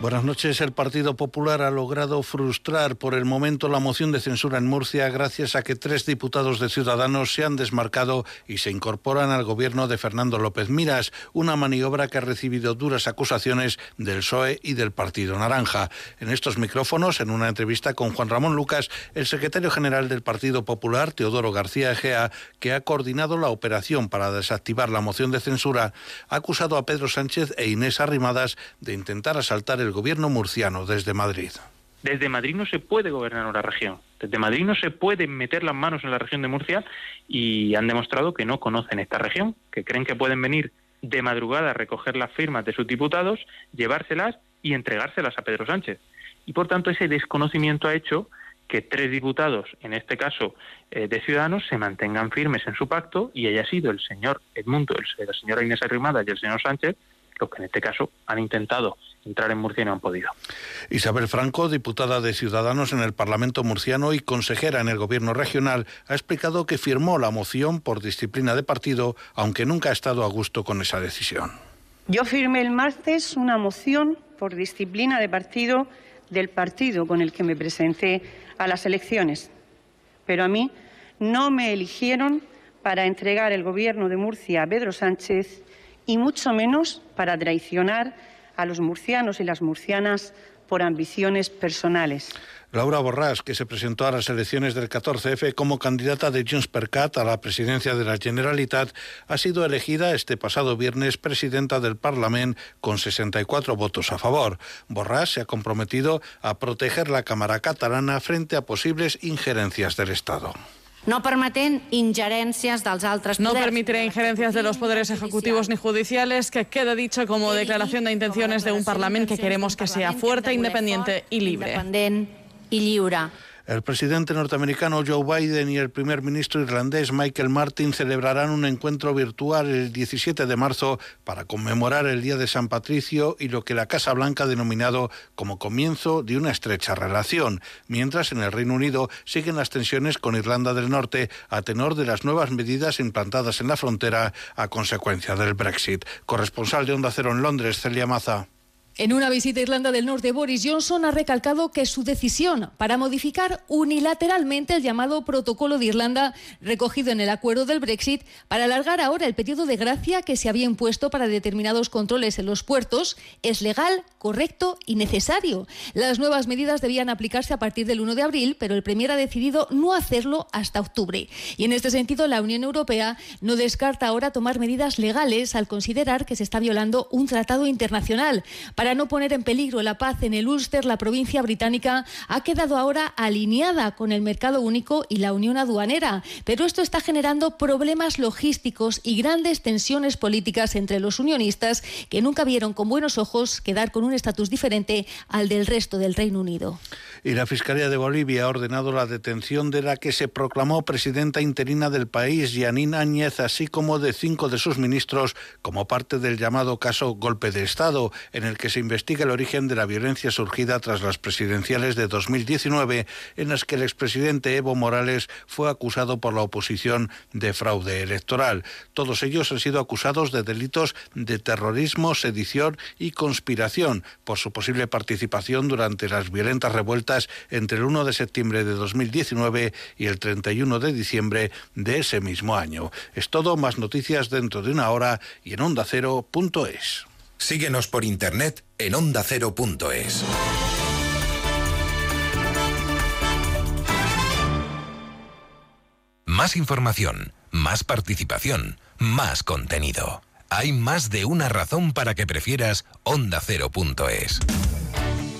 Buenas noches. El Partido Popular ha logrado frustrar por el momento la moción de censura en Murcia gracias a que tres diputados de Ciudadanos se han desmarcado y se incorporan al gobierno de Fernando López Miras, una maniobra que ha recibido duras acusaciones del PSOE y del Partido Naranja. En estos micrófonos, en una entrevista con Juan Ramón Lucas, el secretario general del Partido Popular, Teodoro García Egea, que ha coordinado la operación para desactivar la moción de censura, ha acusado a Pedro Sánchez e Inés Arrimadas de intentar asaltar el gobierno murciano desde Madrid. Desde Madrid no se puede gobernar una región. Desde Madrid no se puede meter las manos en la región de Murcia y han demostrado que no conocen esta región, que creen que pueden venir de madrugada a recoger las firmas de sus diputados, llevárselas y entregárselas a Pedro Sánchez. Y por tanto ese desconocimiento ha hecho que tres diputados, en este caso eh, de Ciudadanos, se mantengan firmes en su pacto y haya sido el señor Edmundo, el, la señora Inés Arrimada y el señor Sánchez los que en este caso han intentado entrar en Murcia y no han podido. Isabel Franco, diputada de Ciudadanos en el Parlamento murciano y consejera en el Gobierno regional, ha explicado que firmó la moción por disciplina de partido, aunque nunca ha estado a gusto con esa decisión. Yo firmé el martes una moción por disciplina de partido del partido con el que me presenté a las elecciones, pero a mí no me eligieron para entregar el Gobierno de Murcia a Pedro Sánchez y mucho menos para traicionar a los murcianos y las murcianas por ambiciones personales. Laura Borràs, que se presentó a las elecciones del 14F como candidata de Junts per a la presidencia de la Generalitat, ha sido elegida este pasado viernes presidenta del Parlamento con 64 votos a favor. Borràs se ha comprometido a proteger la Cámara catalana frente a posibles injerencias del Estado. No permiten injerencias dels altres No permitiré injerencias de los poderes ejecutivos ni judiciales, que quede dicho como declaración de intenciones de un Parlamento que queremos que sea fuerte, independiente y libre. Lliure. El presidente norteamericano Joe Biden y el primer ministro irlandés Michael Martin celebrarán un encuentro virtual el 17 de marzo para conmemorar el Día de San Patricio y lo que la Casa Blanca ha denominado como comienzo de una estrecha relación, mientras en el Reino Unido siguen las tensiones con Irlanda del Norte a tenor de las nuevas medidas implantadas en la frontera a consecuencia del Brexit. Corresponsal de Onda Cero en Londres, Celia Maza. En una visita a Irlanda del Norte, Boris Johnson ha recalcado que su decisión para modificar unilateralmente el llamado Protocolo de Irlanda recogido en el acuerdo del Brexit para alargar ahora el periodo de gracia que se había impuesto para determinados controles en los puertos es legal, correcto y necesario. Las nuevas medidas debían aplicarse a partir del 1 de abril, pero el Premier ha decidido no hacerlo hasta octubre. Y en este sentido, la Unión Europea no descarta ahora tomar medidas legales al considerar que se está violando un tratado internacional. Para no poner en peligro la paz en el Ulster, la provincia británica ha quedado ahora alineada con el mercado único y la unión aduanera, pero esto está generando problemas logísticos y grandes tensiones políticas entre los unionistas que nunca vieron con buenos ojos quedar con un estatus diferente al del resto del Reino Unido. Y la Fiscalía de Bolivia ha ordenado la detención de la que se proclamó presidenta interina del país, Yanina Áñez, así como de cinco de sus ministros, como parte del llamado caso Golpe de Estado, en el que se investiga el origen de la violencia surgida tras las presidenciales de 2019, en las que el expresidente Evo Morales fue acusado por la oposición de fraude electoral. Todos ellos han sido acusados de delitos de terrorismo, sedición y conspiración por su posible participación durante las violentas revueltas entre el 1 de septiembre de 2019 y el 31 de diciembre de ese mismo año. Es todo, más noticias dentro de una hora y en ondacero.es. Síguenos por internet en ondacero.es. Más información, más participación, más contenido. Hay más de una razón para que prefieras ondacero.es.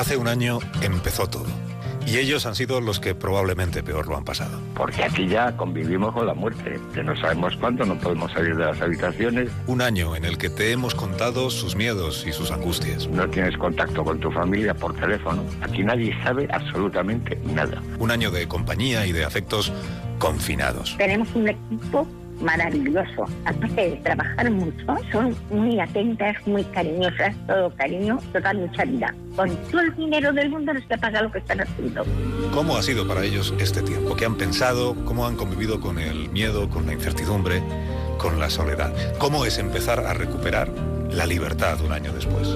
Hace un año empezó todo. Y ellos han sido los que probablemente peor lo han pasado. Porque aquí ya convivimos con la muerte, que no sabemos cuándo, no podemos salir de las habitaciones. Un año en el que te hemos contado sus miedos y sus angustias. No tienes contacto con tu familia por teléfono. Aquí nadie sabe absolutamente nada. Un año de compañía y de afectos confinados. Tenemos un equipo maravilloso. Aparte de trabajar mucho, son muy atentas, muy cariñosas, todo cariño, toda mucha vida. Con todo el dinero del mundo no se paga lo que están haciendo. ¿Cómo ha sido para ellos este tiempo? ¿Qué han pensado? ¿Cómo han convivido con el miedo, con la incertidumbre, con la soledad? ¿Cómo es empezar a recuperar la libertad un año después?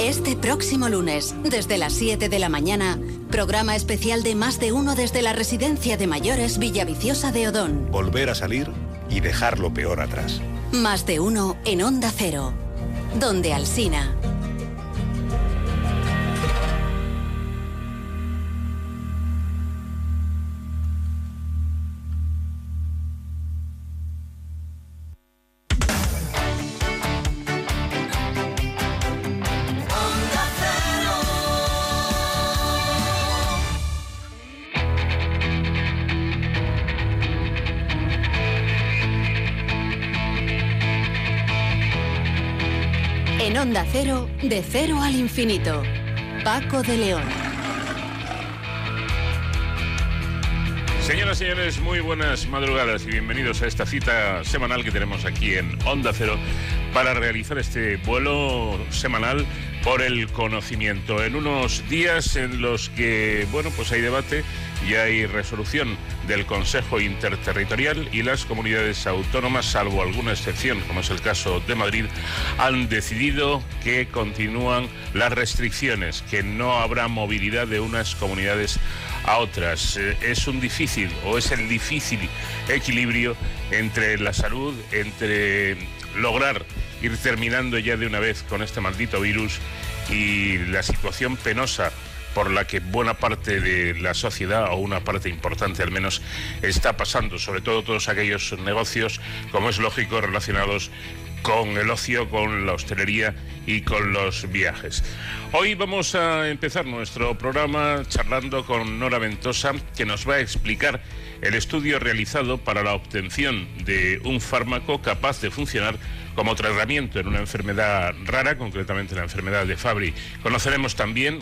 Este próximo lunes, desde las 7 de la mañana, programa especial de Más de Uno desde la Residencia de Mayores Villaviciosa de Odón. Volver a salir y dejar lo peor atrás. Más de Uno en Onda Cero, donde Alsina. Cero, al infinito. Paco de León. Señoras y señores, muy buenas madrugadas y bienvenidos a esta cita semanal que tenemos aquí en Onda Cero para realizar este vuelo semanal por el conocimiento. En unos días en los que, bueno, pues hay debate y hay resolución del Consejo Interterritorial y las comunidades autónomas, salvo alguna excepción, como es el caso de Madrid, han decidido que continúan las restricciones, que no habrá movilidad de unas comunidades a otras. Eh, Es un difícil o es el difícil equilibrio entre la salud, entre lograr ir terminando ya de una vez con este maldito virus y la situación penosa por la que buena parte de la sociedad, o una parte importante al menos, está pasando, sobre todo todos aquellos negocios, como es lógico, relacionados con el ocio, con la hostelería y con los viajes. Hoy vamos a empezar nuestro programa charlando con Nora Ventosa, que nos va a explicar el estudio realizado para la obtención de un fármaco capaz de funcionar como tratamiento en una enfermedad rara, concretamente la enfermedad de Fabry. Conoceremos también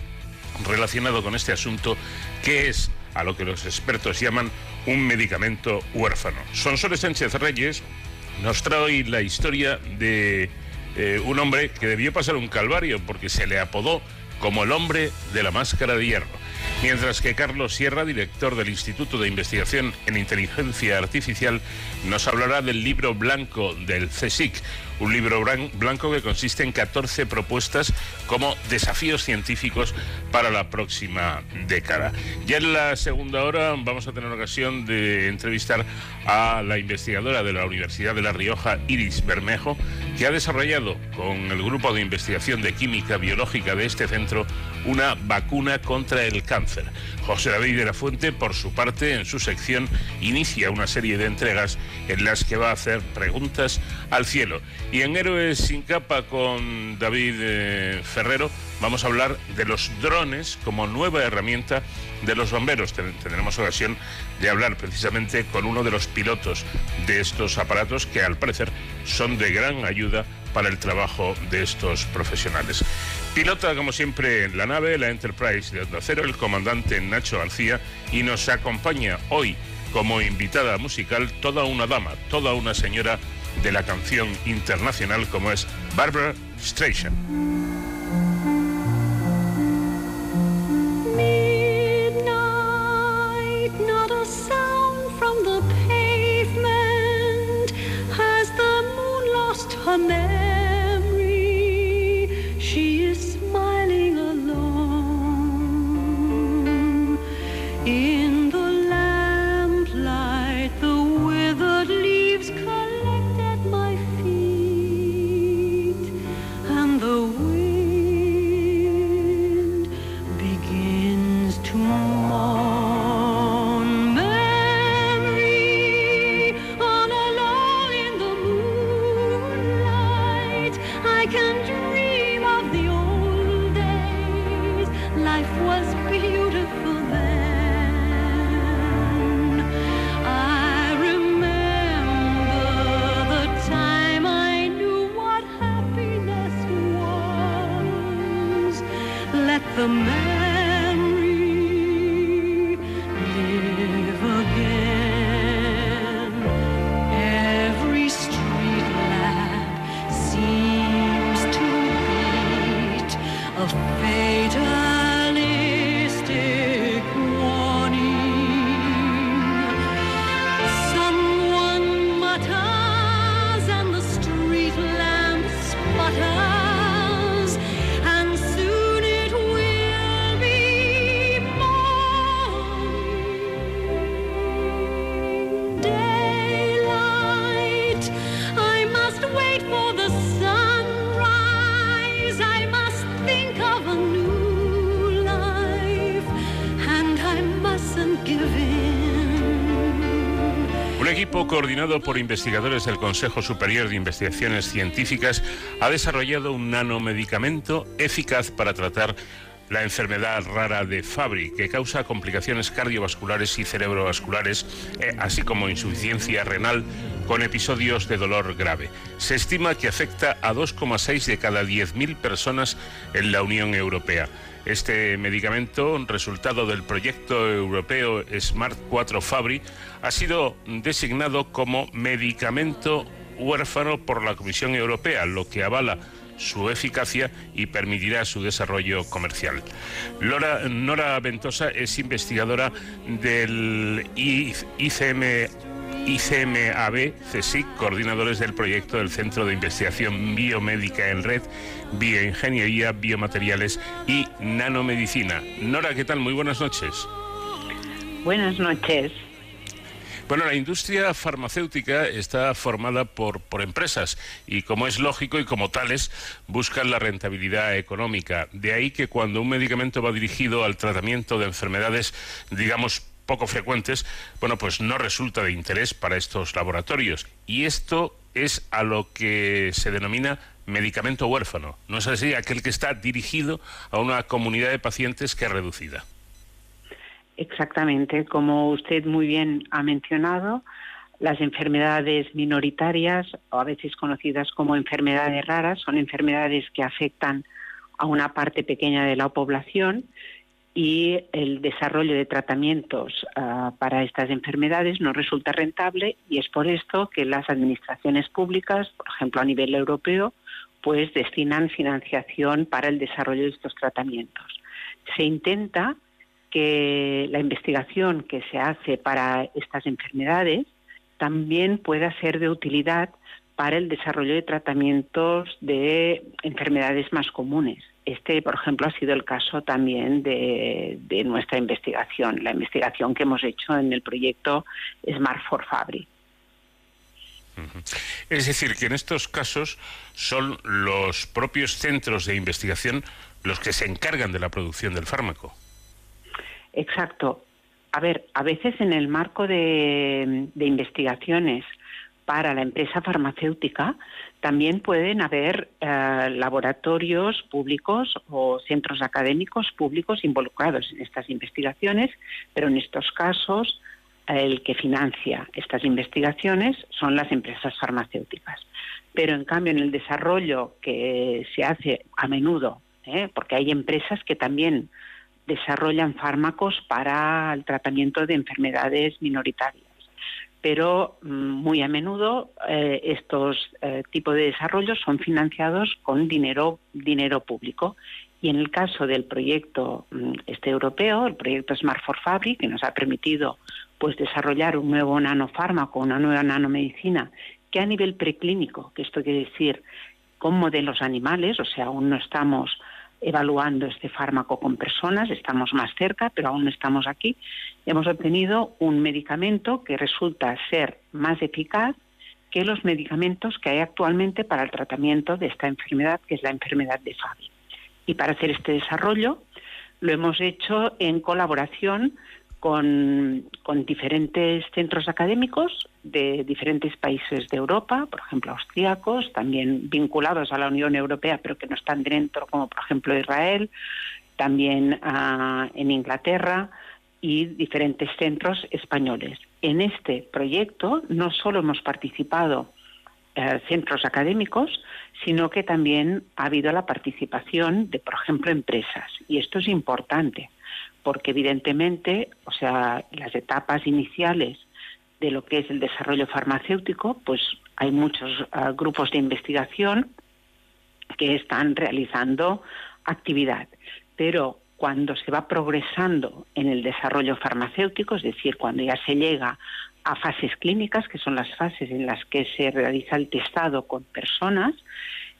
relacionado con este asunto, que es a lo que los expertos llaman un medicamento huérfano. Sonsoles Sánchez Reyes nos trae hoy la historia de eh, un hombre que debió pasar un calvario porque se le apodó como el hombre de la máscara de hierro. Mientras que Carlos Sierra, director del Instituto de Investigación en Inteligencia Artificial, nos hablará del libro blanco del CSIC, un libro blanco que consiste en 14 propuestas como desafíos científicos para la próxima década. Ya en la segunda hora vamos a tener ocasión de entrevistar a la investigadora de la Universidad de La Rioja, Iris Bermejo, que ha desarrollado con el grupo de investigación de química biológica de este centro una vacuna contra el cáncer. José David de la Fuente, por su parte, en su sección, inicia una serie de entregas en las que va a hacer preguntas al cielo. Y en Héroes sin capa con David eh, Ferrero vamos a hablar de los drones como nueva herramienta de los bomberos. Ten- Tendremos ocasión de hablar precisamente con uno de los pilotos de estos aparatos que al parecer son de gran ayuda para el trabajo de estos profesionales. Pilota, como siempre, la nave, la Enterprise de Onda Cero, el comandante Nacho García, y nos acompaña hoy como invitada musical toda una dama, toda una señora de la canción internacional como es Barbara Streisand. Her memory? Coordinado por investigadores del Consejo Superior de Investigaciones Científicas ha desarrollado un nanomedicamento eficaz para tratar la enfermedad rara de Fabry, que causa complicaciones cardiovasculares y cerebrovasculares, eh, así como insuficiencia renal con episodios de dolor grave. Se estima que afecta a 2,6 de cada 10.000 personas en la Unión Europea. Este medicamento, resultado del proyecto europeo Smart 4 Fabry, ha sido designado como medicamento huérfano por la Comisión Europea, lo que avala su eficacia y permitirá su desarrollo comercial. Lora- Nora Ventosa es investigadora del ICM, ICMAB, CSIC, coordinadores del proyecto del Centro de Investigación Biomédica en Red, Bioingeniería, Biomateriales y Nanomedicina. Nora, ¿qué tal? Muy buenas noches. Buenas noches. Bueno, la industria farmacéutica está formada por, por empresas y como es lógico y como tales buscan la rentabilidad económica. De ahí que cuando un medicamento va dirigido al tratamiento de enfermedades, digamos, poco frecuentes, bueno, pues no resulta de interés para estos laboratorios. Y esto es a lo que se denomina medicamento huérfano. ¿No es así? Aquel que está dirigido a una comunidad de pacientes que es reducida. Exactamente, como usted muy bien ha mencionado, las enfermedades minoritarias, o a veces conocidas como enfermedades raras, son enfermedades que afectan a una parte pequeña de la población y el desarrollo de tratamientos ah, para estas enfermedades no resulta rentable y es por esto que las administraciones públicas, por ejemplo a nivel europeo, pues destinan financiación para el desarrollo de estos tratamientos. Se intenta que la investigación que se hace para estas enfermedades también pueda ser de utilidad para el desarrollo de tratamientos de enfermedades más comunes. Este, por ejemplo, ha sido el caso también de, nuestra investigación, la investigación que hemos hecho en el proyecto Smart for Fabry. Es decir, que en estos casos son los propios centros de investigación los que se encargan de la producción del fármaco. Exacto. A ver, a veces en el marco de, investigaciones para la empresa farmacéutica también pueden haber eh, laboratorios públicos o centros académicos públicos involucrados en estas investigaciones, pero en estos casos el que financia estas investigaciones son las empresas farmacéuticas. Pero en cambio en el desarrollo que se hace a menudo, ¿eh? porque hay empresas que también desarrollan fármacos para el tratamiento de enfermedades minoritarias. Pero mm, muy a menudo eh, estos eh, tipos de desarrollos son financiados con dinero, dinero público. Y en el caso del proyecto mm, este europeo, el proyecto Smart for Fabry, que nos ha permitido pues desarrollar un nuevo nanofármaco, una nueva nanomedicina, que a nivel preclínico, que esto quiere decir con modelos animales, o sea, aún no estamos evaluando este fármaco con personas, estamos más cerca, pero aún no estamos aquí. Hemos obtenido un medicamento que resulta ser más eficaz que los medicamentos que hay actualmente para el tratamiento de esta enfermedad, que es la enfermedad de Fabry. Y para hacer este desarrollo lo hemos hecho en colaboración con, diferentes centros académicos de diferentes países de Europa, por ejemplo austríacos, también vinculados a la Unión Europea, pero que no están dentro, como por ejemplo Israel, también uh, en Inglaterra y diferentes centros españoles. En este proyecto no solo hemos participado eh, centros académicos, sino que también ha habido la participación de, por ejemplo, empresas. Y esto es importante, porque evidentemente, o sea, las etapas iniciales de lo que es el desarrollo farmacéutico, pues hay muchos ah, grupos de investigación que están realizando actividad. Pero cuando se va progresando en el desarrollo farmacéutico, es decir, cuando ya se llega a fases clínicas, que son las fases en las que se realiza el testado con personas,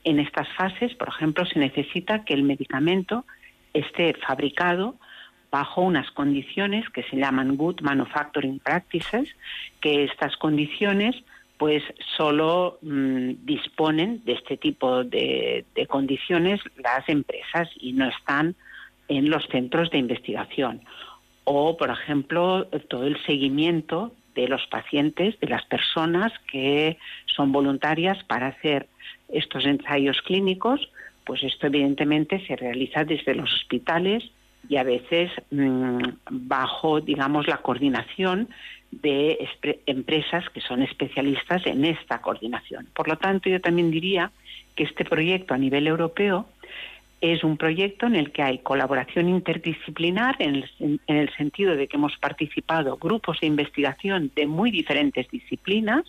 en estas fases, por ejemplo, se necesita que el medicamento esté fabricado bajo unas condiciones que se llaman Good Manufacturing Practices, que estas condiciones pues solo mm, disponen de este tipo de, de condiciones las empresas y no están en los centros de investigación. O, por ejemplo, todo el seguimiento de los pacientes, de las personas que son voluntarias para hacer estos ensayos clínicos, pues esto evidentemente se realiza desde los hospitales y a veces mm, bajo, digamos, la coordinación de empresas que son especialistas en esta coordinación. Por lo tanto, yo también diría que este proyecto a nivel europeo es un proyecto en el que hay colaboración interdisciplinar en el, en el sentido de que hemos participado grupos de investigación de muy diferentes disciplinas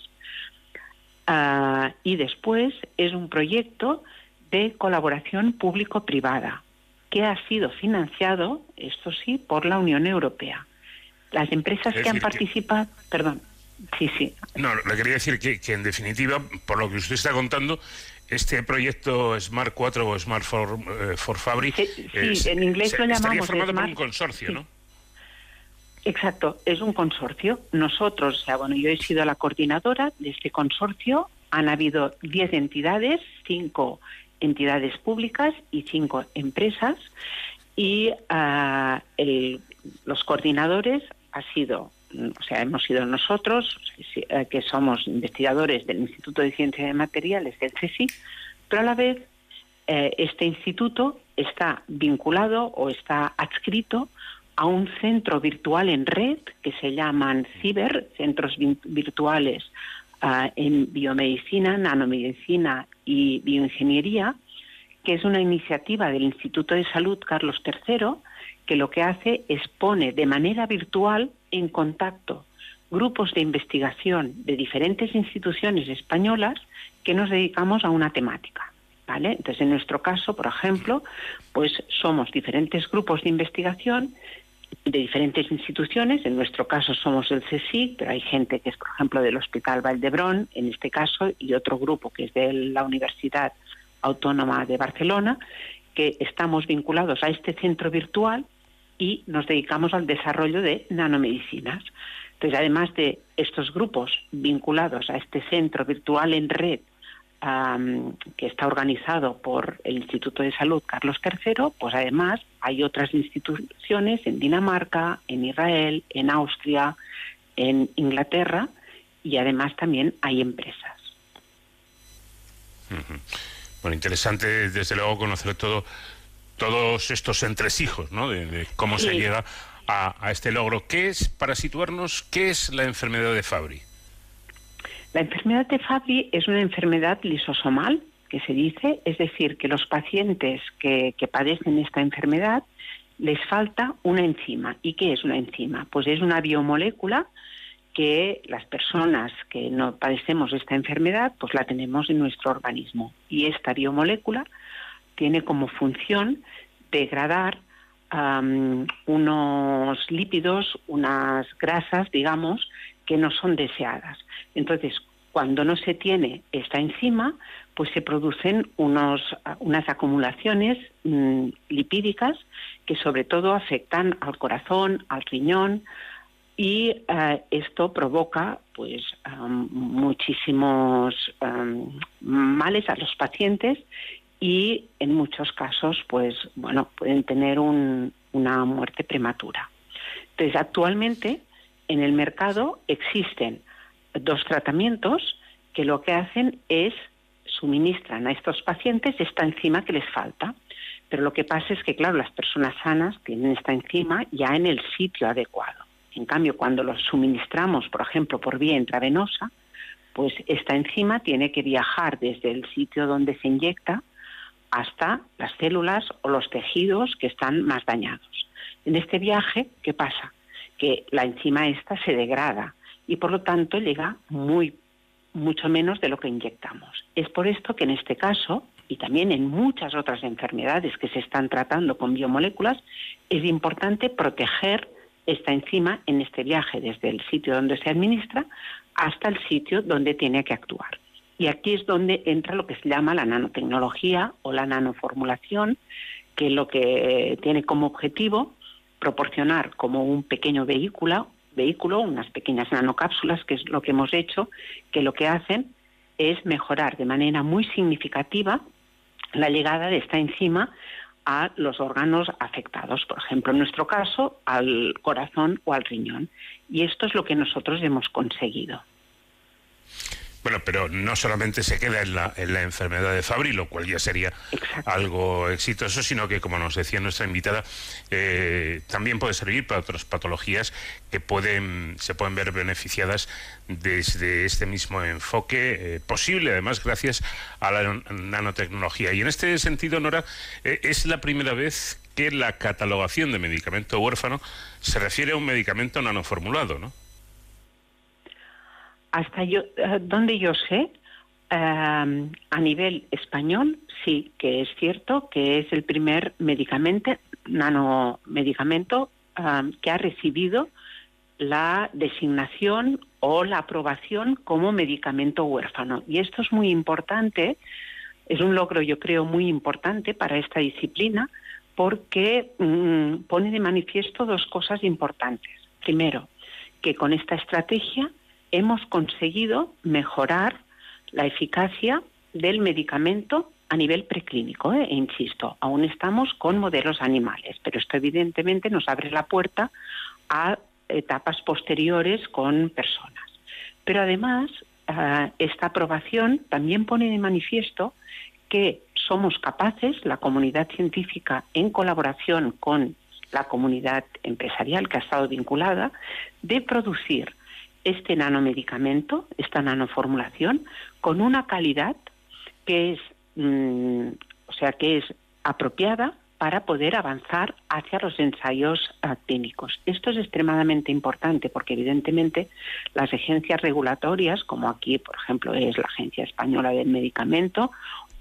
ah, y después es un proyecto de colaboración público-privada que ha sido financiado, esto sí, por la Unión Europea. Las empresas Es que han que- participado, perdón, sí, sí, No, le quería decir que, que, en definitiva, por lo que usted está contando, este proyecto Smart 4 o Smart for, eh, for Fabric Sí, sí, en inglés lo estaría llamamos formado por Smart- un consorcio, ¿no? Exacto, es un consorcio. Nosotros, o sea, bueno, yo he sido la coordinadora de este consorcio. Han habido 10 entidades, 5 entidades públicas y 5 empresas. Y ah, el- los coordinadores ha sido, o sea, hemos sido nosotros, eh, que somos investigadores del Instituto de Ciencia de Materiales, del CSIC, pero a la vez eh, este instituto está vinculado o está adscrito a un centro virtual en red que se llaman CIBER, centros virtuales ah, en biomedicina, nanomedicina y bioingeniería, que es una iniciativa del Instituto de Salud Carlos III, que lo que hace es pone de manera virtual en contacto grupos de investigación de diferentes instituciones españolas que nos dedicamos a una temática. ¿Vale? Entonces, en nuestro caso, por ejemplo, pues somos diferentes grupos de investigación de diferentes instituciones. En nuestro caso somos el CSIC, pero hay gente que es, por ejemplo, del Hospital Valdebrón, en este caso, y otro grupo que es de la Universidad Autónoma de Barcelona, que estamos vinculados a este centro virtual y nos dedicamos al desarrollo de nanomedicinas. Entonces, además de estos grupos vinculados a este centro virtual en red que está organizado por el Instituto de Salud Carlos III, pues además hay otras instituciones en Dinamarca, en Israel, en Austria, en Inglaterra y además también hay empresas. Bueno, interesante desde luego conocer todo todos estos entresijos, ¿no? De, de cómo se llega a, a este logro. ¿Qué es, para situarnos, qué es la enfermedad de Fabry? La enfermedad de Fabry es una enfermedad lisosomal, que se dice, es decir, que los pacientes que, que padecen esta enfermedad les falta una enzima. ¿Y qué es una enzima? Pues es una biomolécula que las personas que no padecemos esta enfermedad, pues la tenemos en nuestro organismo. Y esta biomolécula tiene como función degradar unos lípidos, unas grasas, digamos, que no son deseadas. Entonces, cuando no se tiene esta enzima, pues se producen unos, unas acumulaciones mm, lipídicas que sobre todo afectan al corazón, al riñón, y eh, esto provoca pues muchísimos males a los pacientes y en muchos casos pues bueno pueden tener un- una muerte prematura. Entonces actualmente en el mercado existen dos tratamientos que lo que hacen es suministran a estos pacientes esta enzima que les falta. Pero lo que pasa es que, claro, las personas sanas tienen esta enzima ya en el sitio adecuado. En cambio, cuando los suministramos, por ejemplo, por vía intravenosa, pues esta enzima tiene que viajar desde el sitio donde se inyecta hasta las células o los tejidos que están más dañados. En este viaje, ¿qué pasa? Que la enzima esta se degrada y por lo tanto llega muy mucho menos de lo que inyectamos. Es por esto que en este caso y también en muchas otras enfermedades que se están tratando con biomoléculas es importante proteger esta enzima en este viaje desde el sitio donde se administra hasta el sitio donde tiene que actuar. Y aquí es donde entra lo que se llama la nanotecnología o la nanoformulación, que lo que tiene como objetivo proporcionar como un pequeño vehículo, vehículo, unas pequeñas nanocápsulas, que es lo que hemos hecho, que lo que hacen es mejorar de manera muy significativa la llegada de esta enzima a los órganos afectados, por ejemplo, en nuestro caso, al corazón o al riñón. Y esto es lo que nosotros hemos conseguido. Bueno, pero no solamente se queda en la, en la enfermedad de Fabry, lo cual ya sería algo exitoso, sino que, como nos decía nuestra invitada, eh, también puede servir para otras patologías que pueden, se pueden ver beneficiadas desde este mismo enfoque, eh, posible además gracias a la nanotecnología. Y en este sentido, Nora, eh, es la primera vez que la catalogación de medicamento huérfano se refiere a un medicamento nanoformulado, ¿no? Hasta yo, eh, donde yo sé, eh, a nivel español, sí, que es cierto que es el primer medicamento, nanomedicamento eh, que ha recibido la designación o la aprobación como medicamento huérfano. Y esto es muy importante, es un logro yo creo muy importante para esta disciplina porque mm, pone de manifiesto dos cosas importantes. Primero, que con esta estrategia hemos conseguido mejorar la eficacia del medicamento a nivel preclínico. ¿eh? E insisto, aún estamos con modelos animales, pero esto evidentemente nos abre la puerta a etapas posteriores con personas. Pero además, eh, esta aprobación también pone de manifiesto que somos capaces, la comunidad científica en colaboración con la comunidad empresarial que ha estado vinculada, de producir este nanomedicamento, esta nanoformulación, con una calidad que es, mm, o sea, que es apropiada para poder avanzar hacia los ensayos clínicos. Esto es extremadamente importante porque evidentemente las agencias regulatorias, como aquí, por ejemplo, es la Agencia Española del Medicamento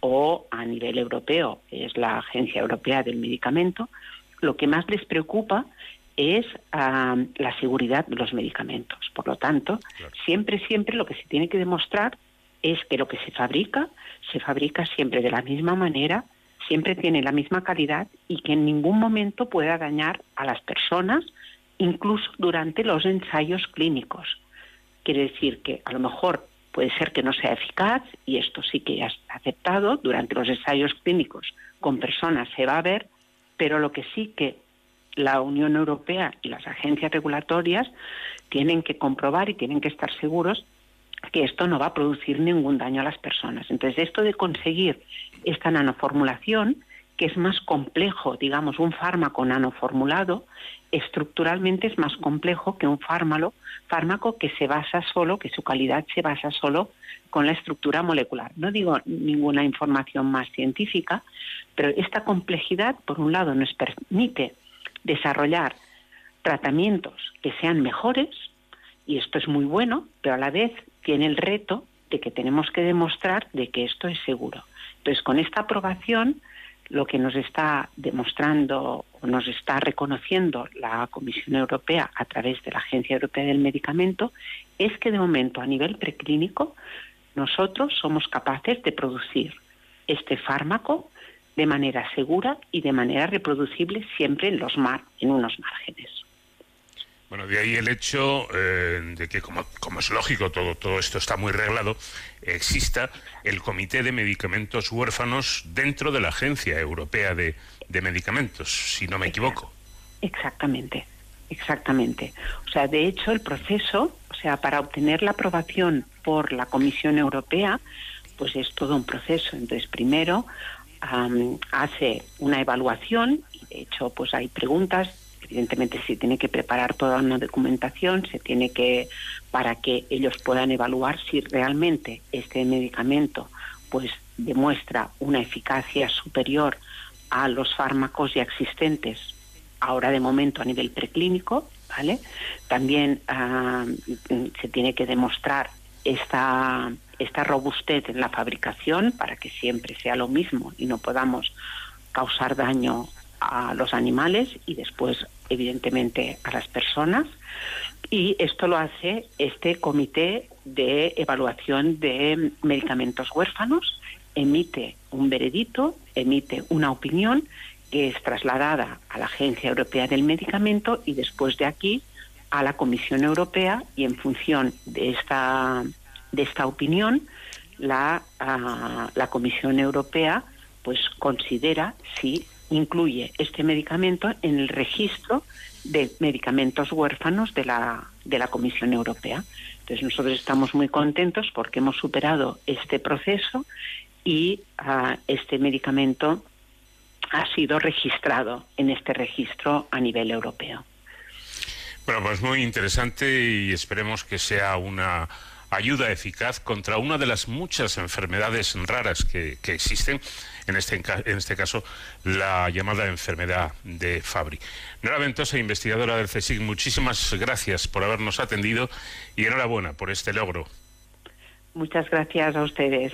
o a nivel europeo es la Agencia Europea del Medicamento, lo que más les preocupa es la seguridad de los medicamentos. Por lo tanto, siempre, siempre lo que se tiene que demostrar es que lo que se fabrica, se fabrica siempre de la misma manera, siempre tiene la misma calidad y que en ningún momento pueda dañar a las personas, incluso durante los ensayos clínicos. Quiere decir que a lo mejor puede ser que no sea eficaz, y esto sí que ya está aceptado, durante los ensayos clínicos con personas se va a ver, pero lo que sí que la Unión Europea y las agencias regulatorias tienen que comprobar y tienen que estar seguros que esto no va a producir ningún daño a las personas. Entonces, esto de conseguir esta nanoformulación, que es más complejo, digamos, un fármaco nanoformulado, estructuralmente es más complejo que un fármaco, fármaco que se basa solo, que su calidad se basa solo con la estructura molecular. No digo ninguna información más científica, pero esta complejidad, por un lado, nos permite desarrollar tratamientos que sean mejores, y esto es muy bueno, pero a la vez tiene el reto de que tenemos que demostrar de que esto es seguro. Entonces, con esta aprobación, lo que nos está demostrando o nos está reconociendo la Comisión Europea a través de la Agencia Europea del Medicamento es que de momento a nivel preclínico nosotros somos capaces de producir este fármaco de manera segura y de manera reproducible siempre en los mar, en unos márgenes. Bueno, de ahí el hecho eh, de que, como, es lógico, todo, todo esto está muy reglado, exista el Comité de Medicamentos Huérfanos dentro de la Agencia Europea de, de Medicamentos, si no me equivoco. Exactamente, exactamente. O sea, de hecho, el proceso, o sea, para obtener la aprobación por la Comisión Europea, pues es todo un proceso. Entonces, primero hace una evaluación y de hecho pues hay preguntas evidentemente se tiene que preparar toda una documentación, se tiene que para que ellos puedan evaluar si realmente este medicamento pues demuestra una eficacia superior a los fármacos ya existentes ahora de momento a nivel preclínico, ¿vale? También ah, se tiene que demostrar esta, esta robustez en la fabricación para que siempre sea lo mismo y no podamos causar daño a los animales y después, evidentemente, a las personas. Y esto lo hace este comité de evaluación de medicamentos huérfanos, emite un veredicto, emite una opinión que es trasladada a la Agencia Europea del Medicamento y después de aquí a la Comisión Europea y en función de esta, de esta opinión la, ah, la Comisión Europea pues considera si incluye este medicamento en el registro de medicamentos huérfanos de la, de la Comisión Europea. Entonces nosotros estamos muy contentos porque hemos superado este proceso y ah, este medicamento ha sido registrado en este registro a nivel europeo. Bueno, pues muy interesante y esperemos que sea una ayuda eficaz contra una de las muchas enfermedades raras que, existen, en este, en este caso la llamada enfermedad de Fabry. Nora Ventosa, investigadora del CSIC, muchísimas gracias por habernos atendido y enhorabuena por este logro. Muchas gracias a ustedes.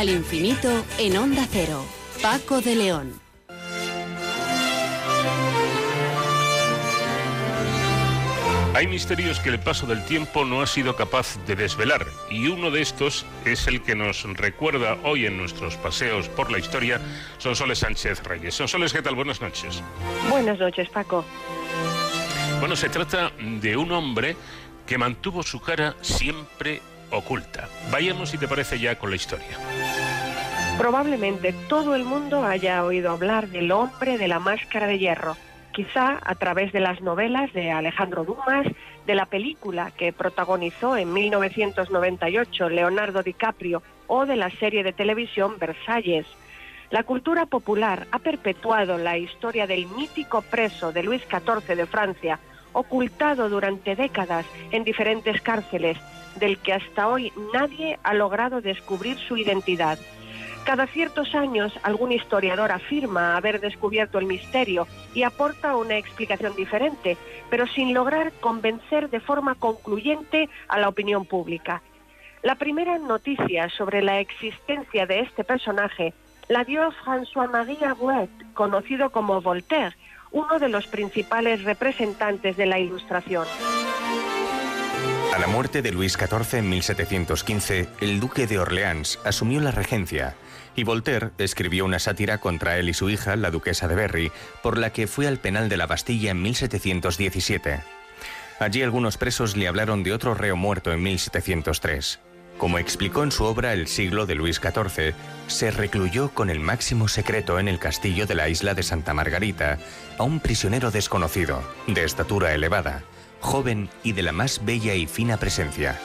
Al infinito en Onda Cero. Paco de León. Hay misterios que el paso del tiempo no ha sido capaz de desvelar y uno de estos es el que nos recuerda hoy en nuestros paseos por la historia Sonsoles Sánchez Reyes. Sonsoles, ¿qué tal? Buenas noches. Buenas noches, Paco. Bueno, se trata de un hombre que mantuvo su cara siempre oculta. Vayamos, si te parece, ya con la historia. Probablemente todo el mundo haya oído hablar del hombre de la máscara de hierro. quizá a través de las novelas de Alejandro Dumas, de la película que protagonizó en 1998 Leonardo DiCaprio o de la serie de televisión Versalles. La cultura popular ha perpetuado la historia del mítico preso de Luis XIV de Francia, ocultado durante décadas en diferentes cárceles, del que hasta hoy nadie ha logrado descubrir su identidad. Cada ciertos años algún historiador afirma haber descubierto el misterio y aporta una explicación diferente, pero sin lograr convencer de forma concluyente a la opinión pública. La primera noticia sobre la existencia de este personaje la dio François-Marie Arouet, conocido como Voltaire, uno de los principales representantes de la Ilustración. A la muerte de Luis XIV en 1715, el duque de Orleans asumió la regencia y Voltaire escribió una sátira contra él y su hija, la duquesa de Berry, por la que fue al penal de la Bastilla en 1717. Allí algunos presos le hablaron de otro reo muerto en 1703. Como explicó en su obra El siglo de Luis XIV, se recluyó con el máximo secreto en el castillo de la isla de Santa Margarita a un prisionero desconocido, de estatura elevada, joven y de la más bella y fina presencia.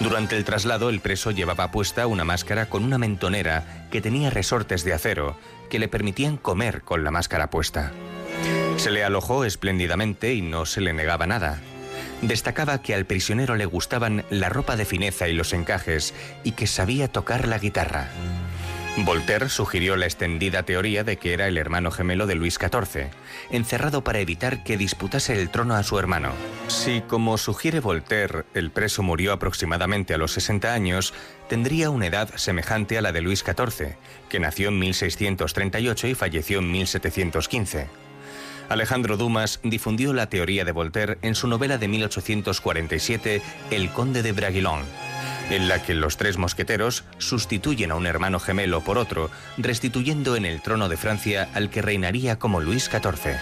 Durante el traslado el preso llevaba puesta una máscara con una mentonera que tenía resortes de acero que le permitían comer con la máscara puesta. Se le alojó espléndidamente y no se le negaba nada. Destacaba que al prisionero le gustaban la ropa de fineza y los encajes y que sabía tocar la guitarra. Voltaire sugirió la extendida teoría de que era el hermano gemelo de Luis XIV, encerrado para evitar que disputase el trono a su hermano. Si, como sugiere Voltaire, el preso murió aproximadamente a los 60 años, tendría una edad semejante a la de Luis XIV, que nació en 1638 y falleció en 1715. Alejandro Dumas difundió la teoría de Voltaire en su novela de 1847 El conde de Braguilon, en la que los tres mosqueteros sustituyen a un hermano gemelo por otro, restituyendo en el trono de Francia al que reinaría como Luis XIV.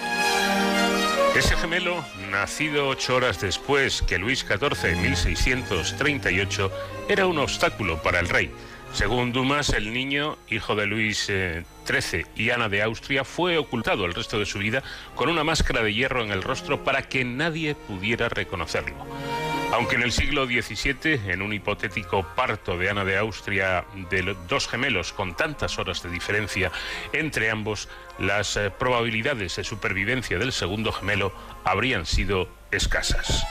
Ese gemelo, nacido ocho horas después que Luis XIV en 1638, era un obstáculo para el rey. Según Dumas, el niño, hijo de Luis eh, XIII y Ana de Austria, fue ocultado el resto de su vida con una máscara de hierro en el rostro para que nadie pudiera reconocerlo. Aunque en el siglo XVII, en un hipotético parto de Ana de Austria de dos gemelos con tantas horas de diferencia entre ambos, las eh, probabilidades de supervivencia del segundo gemelo habrían sido escasas.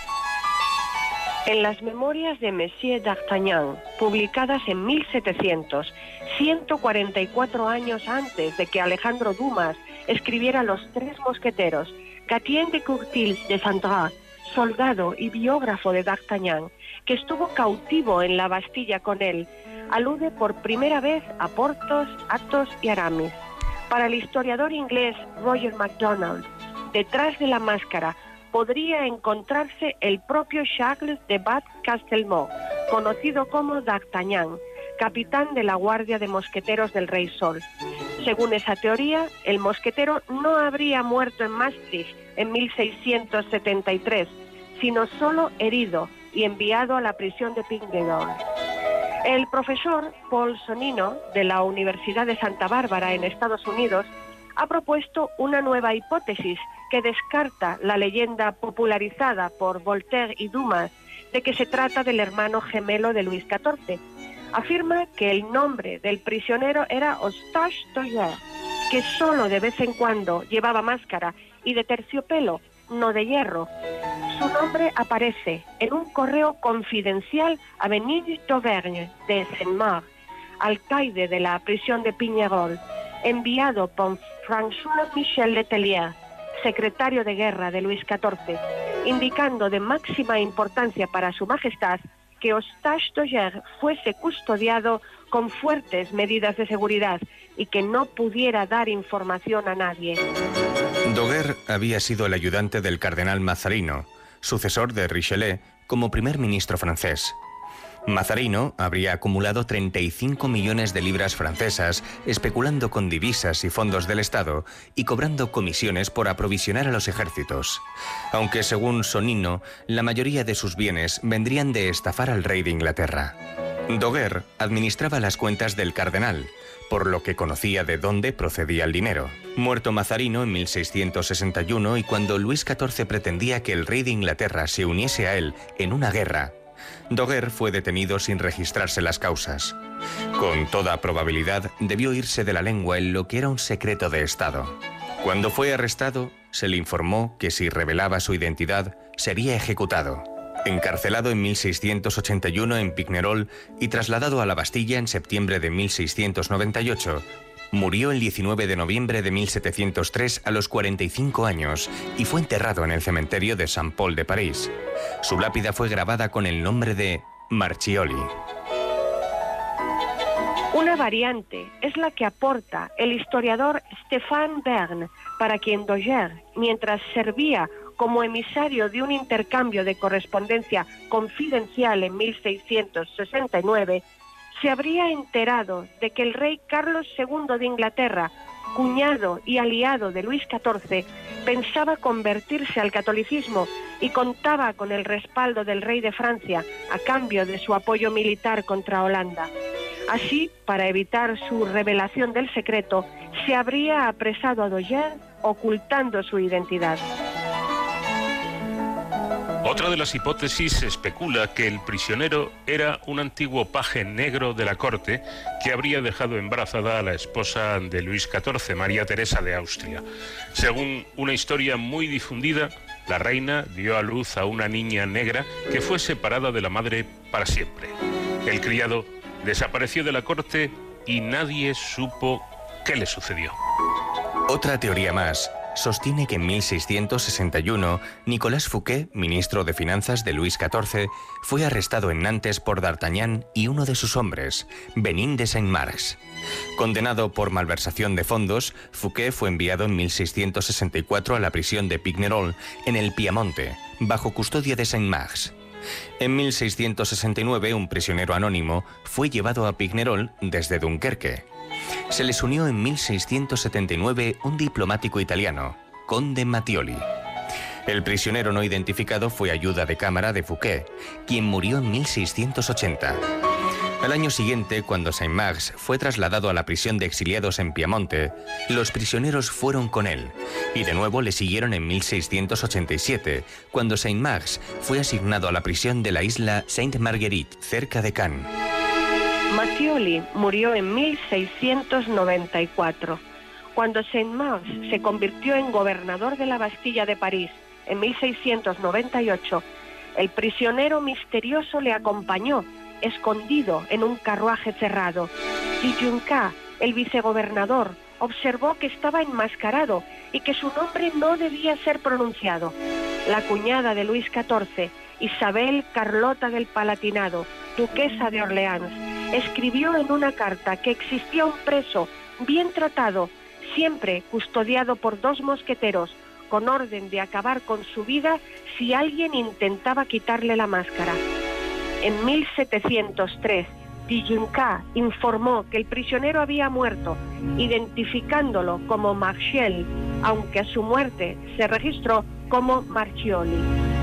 En las memorias de Monsieur d'Artagnan, publicadas en 1700, 144 años antes de que Alejandro Dumas escribiera Los Tres Mosqueteros, Gatien de Courtil de Sandra, soldado y biógrafo de d'Artagnan, que estuvo cautivo en la Bastilla con él, alude por primera vez a Porthos, Athos y Aramis. Para el historiador inglés Roger MacDonald, detrás de la máscara podría encontrarse el propio Charles de Bat Castelmont, conocido como D'Artagnan, capitán de la Guardia de Mosqueteros del Rey Sol. Según esa teoría, el mosquetero no habría muerto en Maastricht en 1673, sino solo herido y enviado a la prisión de Pinguedol. El profesor Paul Sonino, de la Universidad de Santa Bárbara en Estados Unidos, ha propuesto una nueva hipótesis que descarta la leyenda popularizada por Voltaire y Dumas de que se trata del hermano gemelo de Luis XIV. Afirma que el nombre del prisionero era Eustache Toyer, que solo de vez en cuando llevaba máscara y de terciopelo, no de hierro. Su nombre aparece en un correo confidencial a Benigni d'Auvergne de Saint-Marc, alcaide de la prisión de Piñerol, enviado por François Michel Letelier, secretario de guerra de Luis XIV, indicando de máxima importancia para su majestad que Eustache Doyer fuese custodiado con fuertes medidas de seguridad y que no pudiera dar información a nadie. Doguer había sido el ayudante del cardenal Mazarino, sucesor de Richelieu, como primer ministro francés. Mazarino habría acumulado 35 millones de libras francesas especulando con divisas y fondos del Estado y cobrando comisiones por aprovisionar a los ejércitos. Aunque según Sonino, la mayoría de sus bienes vendrían de estafar al rey de Inglaterra. Doguer administraba las cuentas del cardenal, por lo que conocía de dónde procedía el dinero. Muerto Mazarino en 1661 y cuando Luis XIV pretendía que el rey de Inglaterra se uniese a él en una guerra, Doguer fue detenido sin registrarse las causas. Con toda probabilidad debió irse de la lengua en lo que era un secreto de Estado. Cuando fue arrestado, se le informó que si revelaba su identidad, sería ejecutado. Encarcelado en 1681 en Pignerol y trasladado a la Bastilla en septiembre de 1698, murió el 19 de noviembre de 1703 a los 45 años y fue enterrado en el cementerio de Saint-Paul de París. Su lápida fue grabada con el nombre de Marchioli. Una variante es la que aporta el historiador Stéphane Bern, para quien Doger, mientras servía como emisario de un intercambio de correspondencia confidencial en 1669, se habría enterado de que el rey Carlos II de Inglaterra, cuñado y aliado de Luis XIV, pensaba convertirse al catolicismo y contaba con el respaldo del rey de Francia a cambio de su apoyo militar contra Holanda. Así, para evitar su revelación del secreto, se habría apresado a Doyer ocultando su identidad. Otra de las hipótesis especula que el prisionero era un antiguo paje negro de la corte que habría dejado embarazada a la esposa de Luis XIV, María Teresa de Austria. Según una historia muy difundida, la reina dio a luz a una niña negra que fue separada de la madre para siempre. El criado desapareció de la corte y nadie supo qué le sucedió. Otra teoría más sostiene que en 1661 Nicolas Fouquet, ministro de Finanzas de Luis XIV, fue arrestado en Nantes por D'Artagnan y uno de sus hombres, Benin de Saint-Marx. Condenado por malversación de fondos, Fouquet fue enviado en 1664 a la prisión de Pignerol, en el Piamonte, bajo custodia de Saint-Marx. En 1669, un prisionero anónimo fue llevado a Pignerol desde Dunkerque. Se les unió en 1679 un diplomático italiano, Conde Mattioli. El prisionero no identificado fue ayuda de cámara de Fouquet, quien murió en 1680. Al año siguiente, cuando Saint-Max fue trasladado a la prisión de exiliados en Piamonte, los prisioneros fueron con él, y de nuevo le siguieron en 1687, cuando Saint-Max fue asignado a la prisión de la isla Sainte-Marguerite, cerca de Cannes. Mattioli murió en 1694. Cuando Saint-Mars se convirtió en gobernador de la Bastilla de París en 1698, el prisionero misterioso le acompañó, escondido en un carruaje cerrado. Y Junca, el vicegobernador, observó que estaba enmascarado y que su nombre no debía ser pronunciado. La cuñada de Luis XIV, Isabel Carlota del Palatinado, duquesa de Orleans, escribió en una carta que existía un preso bien tratado, siempre custodiado por dos mosqueteros, con orden de acabar con su vida si alguien intentaba quitarle la máscara. En 1703, Dijunca informó que el prisionero había muerto, identificándolo como Marchiel, aunque a su muerte se registró como Marchioli.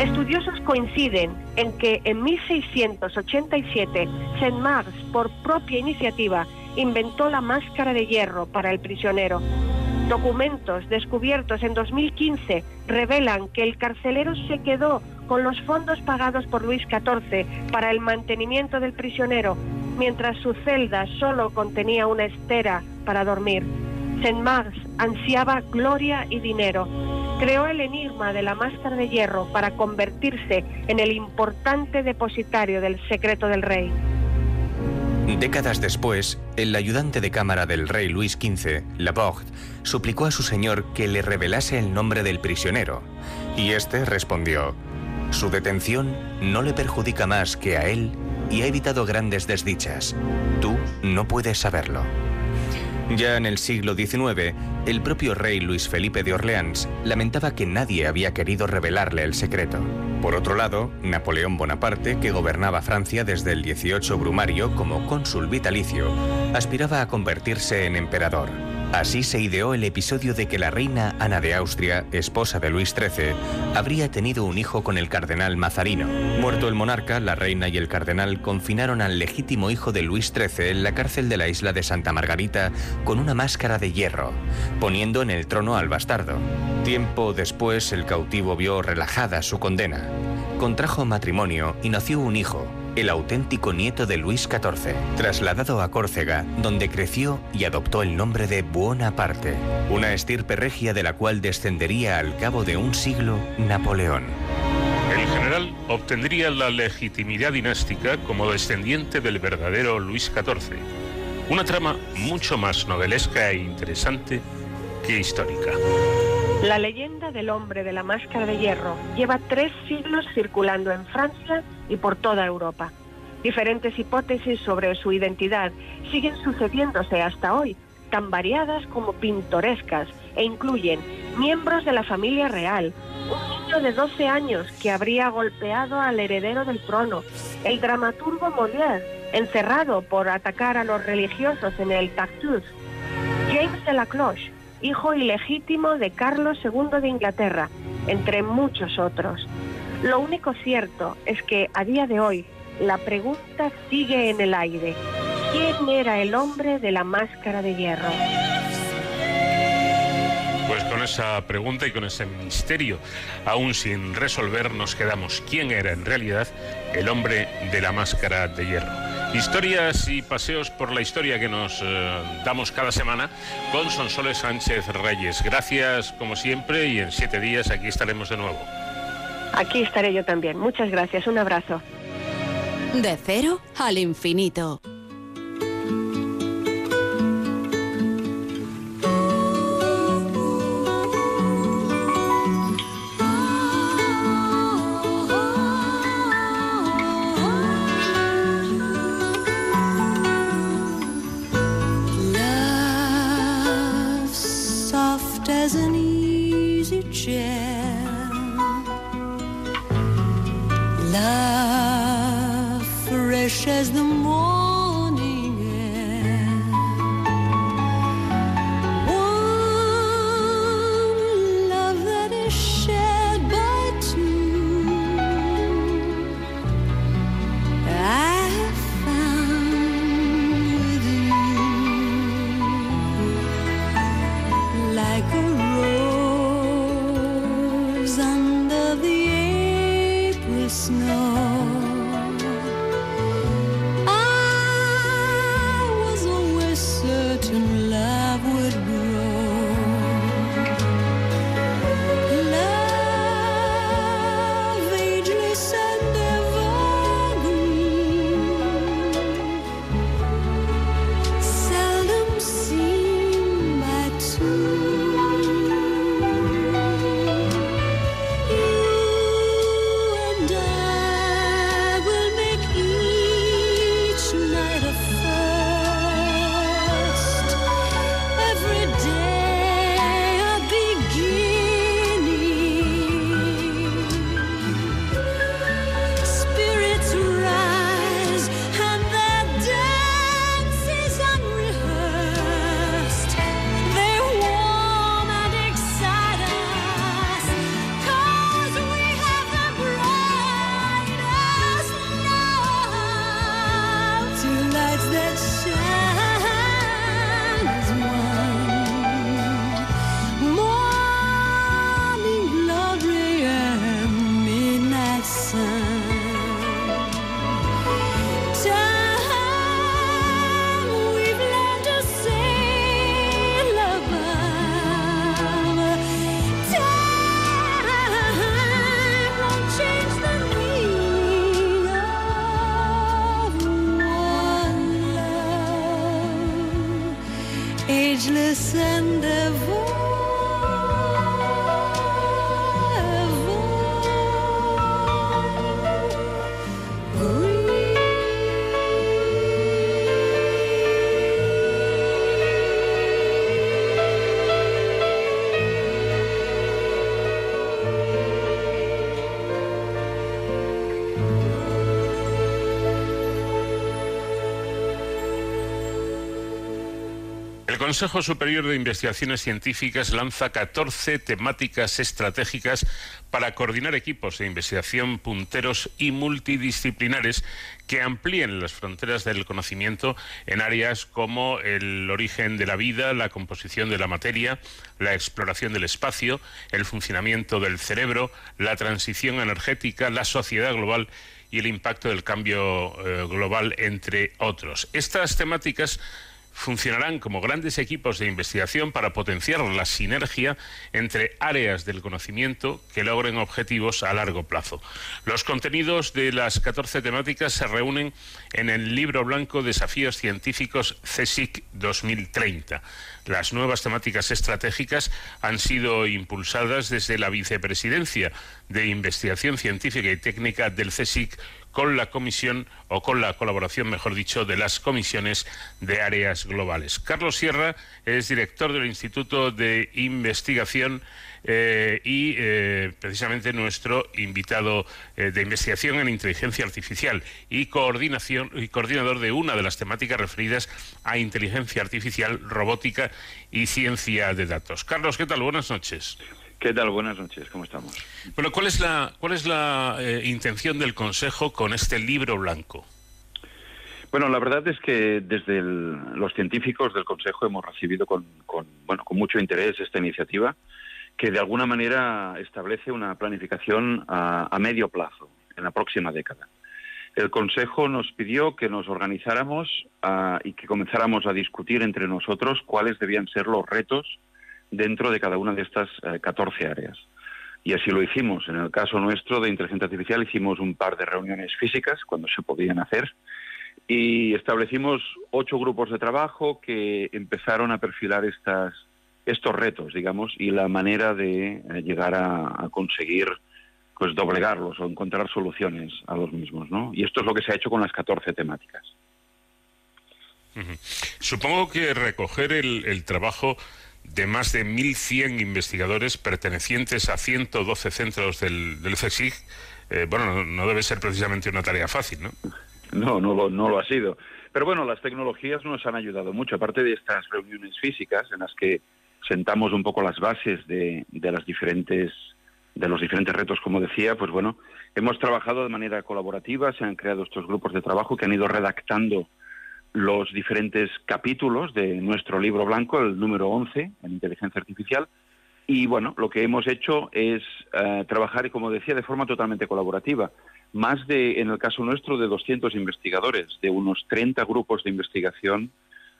Estudiosos coinciden en que en 1687 Saint-Mars, por propia iniciativa, inventó la máscara de hierro para el prisionero. Documentos descubiertos en 2015 revelan que el carcelero se quedó con los fondos pagados por Luis XIV para el mantenimiento del prisionero, mientras su celda solo contenía una estera para dormir. Saint-Mars ansiaba gloria y dinero. Creó el enigma de la máscara de hierro para convertirse en el importante depositario del secreto del rey. Décadas después, el ayudante de cámara del rey Luis XV, Laborde, suplicó a su señor que le revelase el nombre del prisionero, y este respondió: Su detención no le perjudica más que a él y ha evitado grandes desdichas. Tú no puedes saberlo. Ya en el siglo XIX, el propio rey Luis Felipe de Orleans lamentaba que nadie había querido revelarle el secreto. Por otro lado, Napoleón Bonaparte, que gobernaba Francia desde el 18 Brumario como cónsul vitalicio, aspiraba a convertirse en emperador. Así se ideó el episodio de que la reina Ana de Austria, esposa de Luis XIII, habría tenido un hijo con el cardenal Mazarino. Muerto el monarca, la reina y el cardenal confinaron al legítimo hijo de Luis XIII en la cárcel de la isla de Santa Margarita con una máscara de hierro, poniendo en el trono al bastardo. Tiempo después, el cautivo vio relajada su condena. Contrajo matrimonio y nació un hijo, el auténtico nieto de Luis XIV, trasladado a Córcega, donde creció y adoptó el nombre de Buonaparte, una estirpe regia de la cual descendería al cabo de un siglo Napoleón. El general obtendría la legitimidad dinástica como descendiente del verdadero Luis XIV. Una trama mucho más novelesca e interesante que histórica. La leyenda del hombre de la máscara de hierro lleva tres siglos circulando en Francia y por toda Europa. Diferentes hipótesis sobre su identidad siguen sucediéndose hasta hoy, tan variadas como pintorescas, e incluyen miembros de la familia real, un niño de 12 años que habría golpeado al heredero del trono, el dramaturgo Molière, encerrado por atacar a los religiosos en el Tartuffe, James de la Cloche, hijo ilegítimo de Carlos II de Inglaterra, entre muchos otros. Lo único cierto es que a día de hoy la pregunta sigue en el aire. ¿Quién era el hombre de la máscara de hierro? Pues con esa pregunta y con ese misterio aún sin resolver nos quedamos. ¿Quién era en realidad el hombre de la máscara de hierro? Historias y paseos por la historia que nos eh, damos cada semana con Sonsoles Sánchez Reyes. Gracias como siempre y en siete días aquí estaremos de nuevo. Aquí estaré yo también. Muchas gracias. Un abrazo. De cero al infinito. Consejo Superior de Investigaciones Científicas lanza 14 temáticas estratégicas para coordinar equipos de investigación punteros y multidisciplinares que amplíen las fronteras del conocimiento en áreas como el origen de la vida, la composición de la materia, la exploración del espacio, el funcionamiento del cerebro, la transición energética, la sociedad global y el impacto del cambio eh, global, entre otros. Estas temáticas funcionarán como grandes equipos de investigación para potenciar la sinergia entre áreas del conocimiento que logren objetivos a largo plazo. Los contenidos de las 14 temáticas se reúnen en el libro blanco Desafíos Científicos CSIC 2030. Las nuevas temáticas estratégicas han sido impulsadas desde la Vicepresidencia de Investigación Científica y Técnica del CSIC con la comisión o con la colaboración, mejor dicho, de las comisiones de áreas globales. Carlos Sierra es director del Instituto de Investigación eh, y eh, precisamente nuestro invitado eh, de investigación en inteligencia artificial y coordinación y coordinador de una de las temáticas referidas a inteligencia artificial, robótica y ciencia de datos. Carlos, ¿qué tal? Buenas noches. ¿Qué tal? Buenas noches, ¿cómo estamos? Bueno, ¿cuál es la, cuál es la eh, intención del Consejo con este libro blanco? Bueno, la verdad es que desde el- los científicos del Consejo hemos recibido con, con, bueno, con mucho interés esta iniciativa que de alguna manera establece una planificación a, a medio plazo, en la próxima década. El Consejo nos pidió que nos organizáramos ah, y que comenzáramos a discutir entre nosotros cuáles debían ser los retos dentro de cada una de estas eh, 14 áreas. Y así lo hicimos. En el caso nuestro de inteligencia artificial hicimos un par de reuniones físicas cuando se podían hacer y establecimos ocho grupos de trabajo que empezaron a perfilar estas, estos retos, digamos, y la manera de eh, llegar a, a conseguir pues doblegarlos o encontrar soluciones a los mismos, ¿no? Y esto es lo que se ha hecho con las 14 temáticas. Supongo que recoger el, el trabajo de más de 1.100 investigadores pertenecientes a 112 centros del, del CSIC, eh, bueno, no, debe ser precisamente una tarea fácil, ¿no? No, no lo, no lo ha sido. Pero bueno, las tecnologías nos han ayudado mucho, aparte de estas reuniones físicas en las que sentamos un poco las bases de, de las diferentes de los diferentes retos, como decía, pues bueno, hemos trabajado de manera colaborativa, se han creado estos grupos de trabajo que han ido redactando los diferentes capítulos de nuestro libro blanco, el número 11, en inteligencia artificial, y bueno, lo que hemos hecho es eh, trabajar, como decía, de forma totalmente colaborativa. Más de, en el caso nuestro, de 200 investigadores, de unos 30 grupos de investigación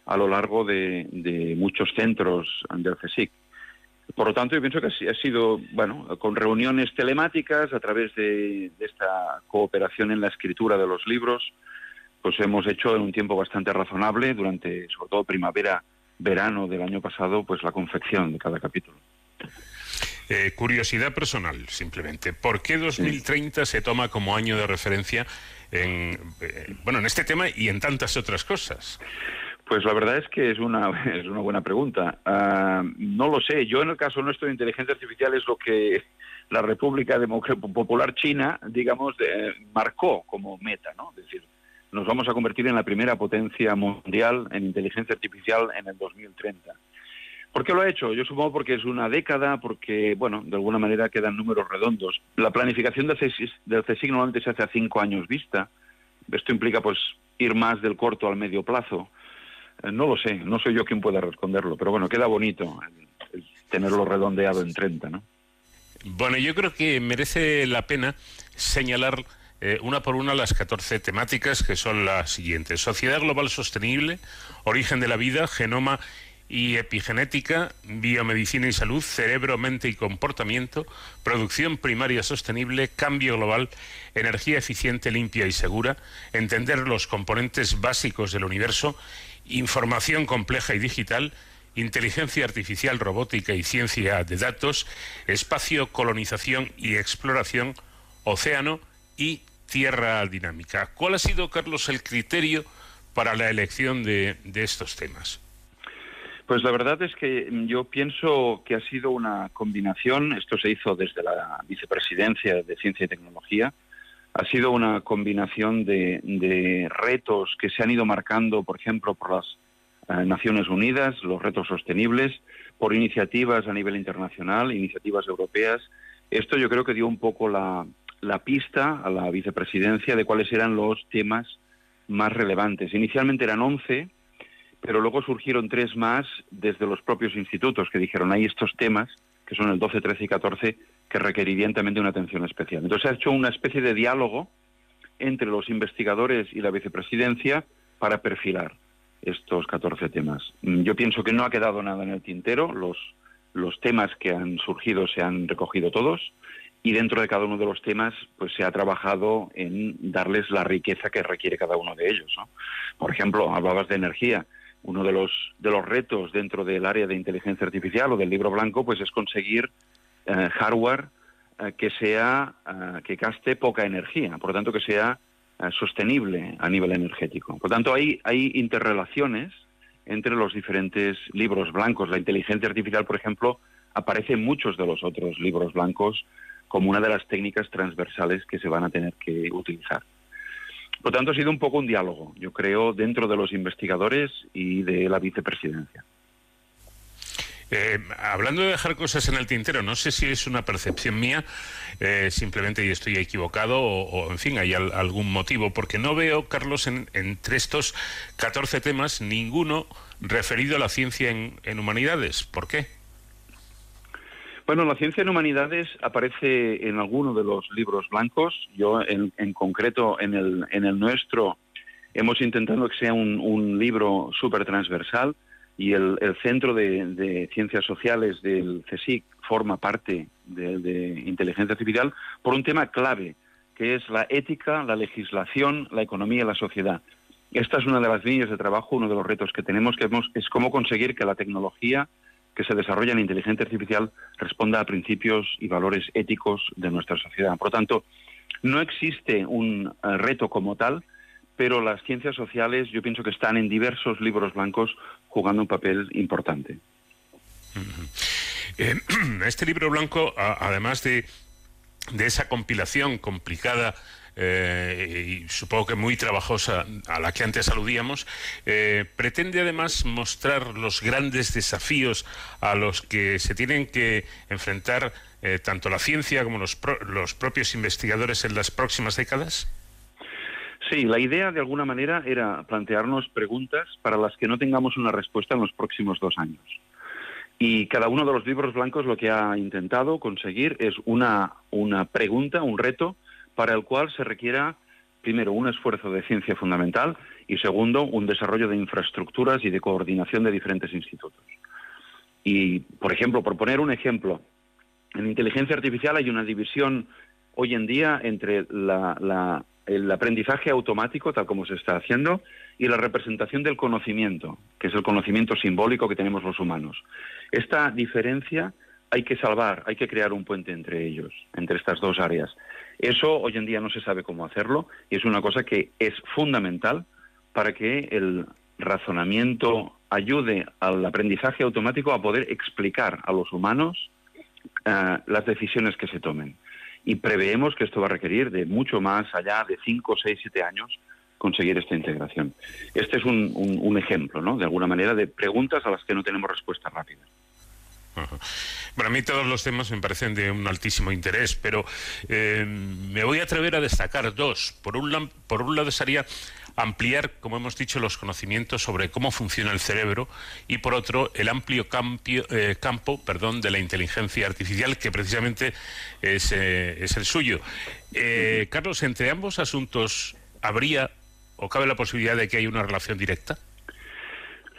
a lo largo de, muchos centros del CSIC. Por lo tanto, yo pienso que ha si- ha sido, bueno, con reuniones telemáticas, a través de esta cooperación en la escritura de los libros, pues hemos hecho en un tiempo bastante razonable, durante sobre todo primavera, verano del año pasado, pues la confección de cada capítulo. Eh, curiosidad personal, simplemente. ¿Por qué 2030 se toma como año de referencia en, eh, bueno, en este tema y en tantas otras cosas? Pues la verdad es que es una, es una buena pregunta. Ah, no lo sé. Yo en el caso nuestro de inteligencia artificial es lo que la República Popular China, digamos, de- marcó como meta, ¿no? Es decir, nos vamos a convertir en la primera potencia mundial en inteligencia artificial en el 2030. ¿Por qué lo ha hecho? Yo supongo porque es una década, porque, bueno, de alguna manera quedan números redondos. La planificación del CSIC, del CSIC normalmente se hace a cinco años vista. Esto implica, pues, ir más del corto al medio plazo. Eh, No lo sé, no soy yo quien pueda responderlo, pero bueno, queda bonito el- tenerlo redondeado en 30, ¿no? Bueno, yo creo que merece la pena señalar eh, una por una las 14 temáticas que son las siguientes. Sociedad global sostenible, origen de la vida, genoma y epigenética, biomedicina y salud, cerebro, mente y comportamiento, producción primaria sostenible, cambio global, energía eficiente, limpia y segura, entender los componentes básicos del universo, información compleja y digital, inteligencia artificial, robótica y ciencia de datos, espacio, colonización y exploración, océano y tierra dinámica. ¿Cuál ha sido, Carlos, el criterio para la elección de, de estos temas? Pues la verdad es que yo pienso que ha sido una combinación, esto se hizo desde la vicepresidencia de Ciencia y Tecnología, ha sido una combinación de, de retos que se han ido marcando, por ejemplo, por las eh, Naciones Unidas, los retos sostenibles, por iniciativas a nivel internacional, iniciativas europeas. Esto yo creo que dio un poco la, la pista a la vicepresidencia de cuáles eran los temas más relevantes. Inicialmente eran 11, pero luego surgieron tres más desde los propios institutos que dijeron hay estos temas, que son el 12, 13 y 14, que requerirían también de una atención especial. Entonces se ha hecho una especie de diálogo entre los investigadores y la vicepresidencia para perfilar estos 14 temas. Mm, Yo pienso que no ha quedado nada en el tintero, los, los temas que han surgido se han recogido todos y dentro de cada uno de los temas pues se ha trabajado en darles la riqueza que requiere cada uno de ellos. ¿no? Por ejemplo, hablabas de energía. Uno de los, de los retos dentro del área de inteligencia artificial o del libro blanco pues es conseguir eh, hardware eh, que sea eh, que gaste poca energía, por lo tanto que sea eh, sostenible a nivel energético. Por lo tanto, hay, hay interrelaciones entre los diferentes libros blancos. La inteligencia artificial, por ejemplo, aparece en muchos de los otros libros blancos como una de las técnicas transversales que se van a tener que utilizar. Por tanto, ha sido un poco un diálogo, yo creo, dentro de los investigadores y de la vicepresidencia. Eh, hablando de dejar cosas en el tintero, no sé si es una percepción mía, eh, simplemente estoy equivocado, o, en fin, hay al- algún motivo, porque no veo, Carlos, en- entre estos 14 temas, ninguno referido a la ciencia en, en humanidades. ¿Por qué? Bueno, la ciencia en humanidades aparece en alguno de los libros blancos. Yo, en, en concreto, en el, en el nuestro, hemos intentado que sea un, libro súper transversal y el, Centro de, Ciencias Sociales del CSIC forma parte de, de inteligencia artificial por un tema clave, que es la ética, la legislación, la economía y la sociedad. Esta es una de las líneas de trabajo, uno de los retos que tenemos, que es cómo conseguir que la tecnología que se desarrolla en inteligencia artificial responda a principios y valores éticos de nuestra sociedad. Por lo tanto, no existe un eh, reto como tal, pero las ciencias sociales yo pienso que están en diversos libros blancos jugando un papel importante. Eh, este libro blanco, además de, de esa compilación complicada eh, y supongo que muy trabajosa a la que antes aludíamos, eh, pretende además mostrar los grandes desafíos a los que se tienen que enfrentar eh, tanto la ciencia como los, pro- los propios investigadores en las próximas décadas. Sí, la idea de alguna manera era plantearnos preguntas para las que no tengamos una respuesta en los próximos dos años. Y cada uno de los libros blancos lo que ha intentado conseguir es una, una pregunta, un reto, para el cual se requiera, primero, un esfuerzo de ciencia fundamental y, segundo, un desarrollo de infraestructuras y de coordinación de diferentes institutos. Y, por ejemplo, por poner un ejemplo, en inteligencia artificial hay una división hoy en día entre el aprendizaje automático, tal como se está haciendo, y la representación del conocimiento, que es el conocimiento simbólico que tenemos los humanos. Esta diferencia hay que salvar, hay que crear un puente entre ellos, entre estas dos áreas. Eso hoy en día no se sabe cómo hacerlo y es una cosa que es fundamental para que el razonamiento ayude al aprendizaje automático a poder explicar a los humanos eh, las decisiones que se tomen. Y preveemos que esto va a requerir de mucho más allá de 5, 6, 7 años conseguir esta integración. Este es un, ejemplo, ¿no? De alguna manera, de preguntas a las que no tenemos respuesta rápida. Ajá. Bueno, a mí todos los temas me parecen de un altísimo interés, pero eh, me voy a atrever a destacar dos. Por un, por un lado sería ampliar, como hemos dicho, los conocimientos sobre cómo funciona el cerebro y por otro el amplio campio- eh, campo perdón, de la inteligencia artificial que precisamente es, eh, es el suyo. Eh, Carlos, entre ambos asuntos, ¿habría o cabe la posibilidad de que haya una relación directa?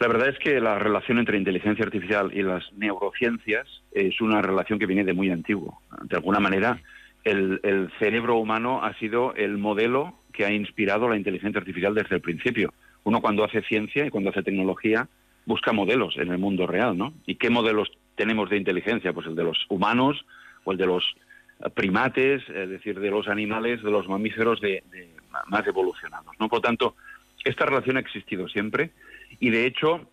La verdad es que la relación entre inteligencia artificial y las neurociencias es una relación que viene de muy antiguo. De alguna manera, el, el cerebro humano ha sido el modelo que ha inspirado la inteligencia artificial desde el principio. Uno cuando hace ciencia y cuando hace tecnología busca modelos en el mundo real, ¿no? ¿Y qué modelos tenemos de inteligencia? Pues el de los humanos o el de los primates, es decir, de los animales, de los mamíferos de, de más evolucionados, ¿no? Por lo tanto, esta relación ha existido siempre y de hecho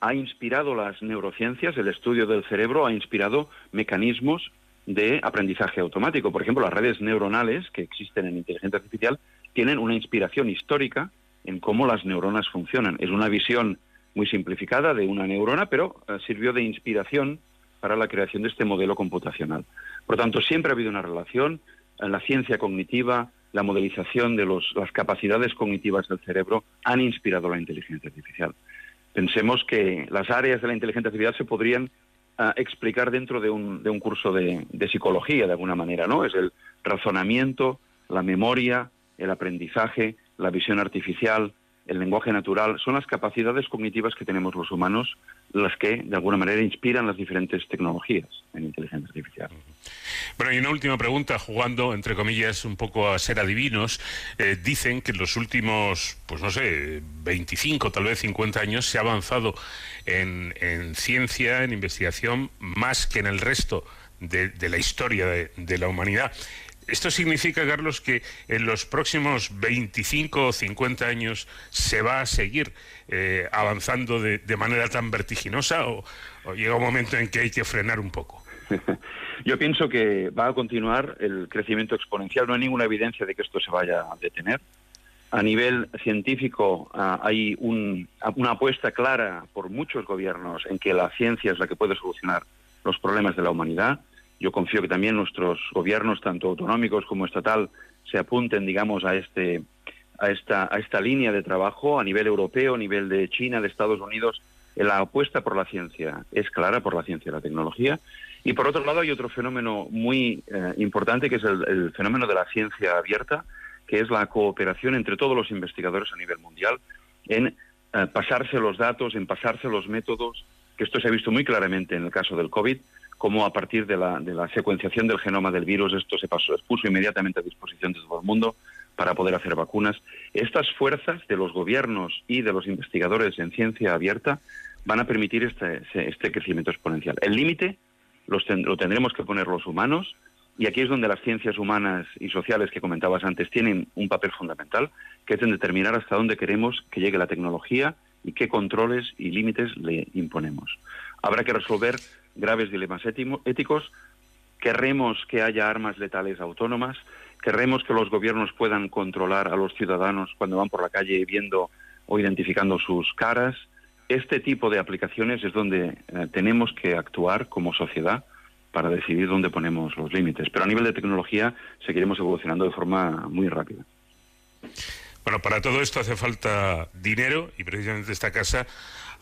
ha inspirado las neurociencias, el estudio del cerebro ha inspirado mecanismos de aprendizaje automático. Por ejemplo, las redes neuronales que existen en inteligencia artificial tienen una inspiración histórica en cómo las neuronas funcionan. Es una visión muy simplificada de una neurona, pero eh, sirvió de inspiración para la creación de este modelo computacional. Por lo tanto, siempre ha habido una relación en la ciencia cognitiva, la modelización de los- las capacidades cognitivas del cerebro han inspirado la inteligencia artificial. Pensemos que las áreas de la inteligencia artificial se podrían ah, explicar dentro de un, de un curso de, de psicología, de alguna manera, ¿no? Es el razonamiento, la memoria, el aprendizaje, la visión artificial, el lenguaje natural, son las capacidades cognitivas que tenemos los humanos las que, de alguna manera, inspiran las diferentes tecnologías en inteligencia artificial. Bueno, y una última pregunta, jugando, entre comillas, un poco a ser adivinos. Eh, dicen que en los últimos, pues no sé, 25, tal vez 50 años, se ha avanzado en, en ciencia, en investigación, más que en el resto de, la historia de la humanidad. ¿Esto significa, Carlos, que en los próximos 25 o 50 años se va a seguir eh, avanzando de, manera tan vertiginosa o- o llega un momento en que hay que frenar un poco? Yo pienso que va a continuar el crecimiento exponencial. No hay ninguna evidencia de que esto se vaya a detener. A nivel científico ah, hay un- una apuesta clara por muchos gobiernos en que la ciencia es la que puede solucionar los problemas de la humanidad. Yo confío que también nuestros gobiernos, tanto autonómicos como estatal, se apunten, digamos, a este a esta a esta línea de trabajo a nivel europeo, a nivel de China, de Estados Unidos. La apuesta por la ciencia es clara, por la ciencia y la tecnología. Y por otro lado hay otro fenómeno muy eh, importante que es el, fenómeno de la ciencia abierta, que es la cooperación entre todos los investigadores a nivel mundial en eh, pasarse los datos, en pasarse los métodos, que esto se ha visto muy claramente en el caso del COVID, como a partir de la, de la secuenciación del genoma del virus esto se pasó, puso inmediatamente a disposición de todo el mundo para poder hacer vacunas. Estas fuerzas de los gobiernos y de los investigadores en ciencia abierta van a permitir este, este crecimiento exponencial. El límite ten- lo tendremos que poner los humanos y aquí es donde las ciencias humanas y sociales que comentabas antes tienen un papel fundamental, que es en determinar hasta dónde queremos que llegue la tecnología y qué controles y límites le imponemos. Habrá que resolver graves dilemas éticos. Querremos que haya armas letales autónomas. Querremos que los gobiernos puedan controlar a los ciudadanos cuando van por la calle viendo o identificando sus caras. Este tipo de aplicaciones es donde eh, tenemos que actuar como sociedad para decidir dónde ponemos los límites. Pero a nivel de tecnología seguiremos evolucionando de forma muy rápida. Bueno, para todo esto hace falta dinero y precisamente esta casa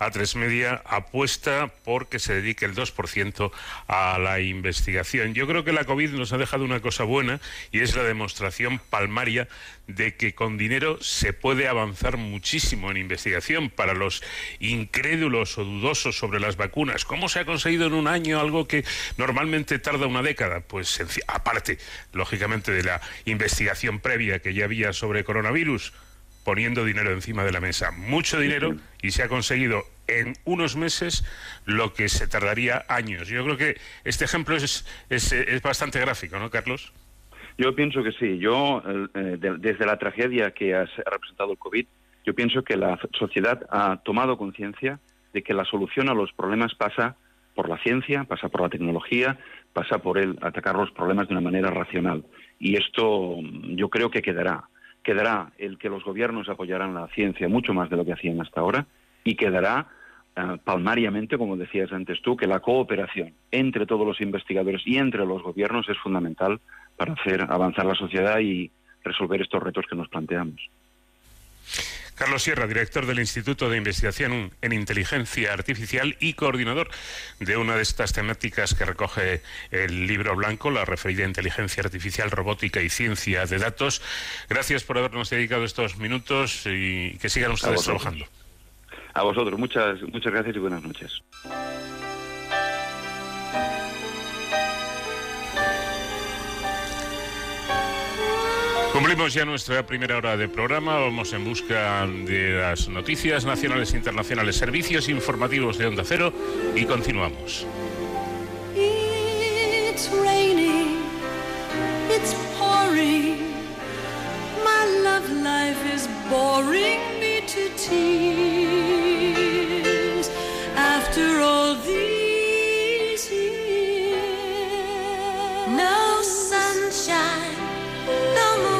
A3 Media apuesta porque se dedique el 2% a la investigación. Yo creo que la COVID nos ha dejado una cosa buena y es la demostración palmaria de que con dinero se puede avanzar muchísimo en investigación para los incrédulos o dudosos sobre las vacunas. ¿Cómo se ha conseguido en un año algo que normalmente tarda una década? Pues aparte, lógicamente, de la investigación previa que ya había sobre coronavirus, poniendo dinero encima de la mesa, mucho dinero, y se ha conseguido en unos meses lo que se tardaría años. Yo creo que este ejemplo es, es, es bastante gráfico, ¿no, Carlos? Yo pienso que sí. Yo, eh, de- desde la tragedia que ha ha representado el COVID, yo pienso que la sociedad ha tomado conciencia de que la solución a los problemas pasa por la ciencia, pasa por la tecnología, pasa por el atacar los problemas de una manera racional. Y esto mm, yo creo que quedará. Quedará el que los gobiernos apoyarán la ciencia mucho más de lo que hacían hasta ahora y quedará eh, palmariamente, como decías antes tú, que la cooperación entre todos los investigadores y entre los gobiernos es fundamental para hacer avanzar la sociedad y resolver estos retos que nos planteamos. Carlos Sierra, director del Instituto de Investigación en Inteligencia Artificial y coordinador de una de estas temáticas que recoge el libro blanco, la referida a inteligencia artificial, robótica y ciencia de datos. Gracias por habernos dedicado estos minutos y que sigan ustedes trabajando. A vosotros, muchas, muchas gracias y buenas noches. Cumplimos ya nuestra primera hora de programa. Vamos en busca de las noticias nacionales e internacionales, servicios informativos de Onda Cero y continuamos. It's raining, it's pouring. My love life is boring me to tears. After all these years, no sunshine, no moonlight,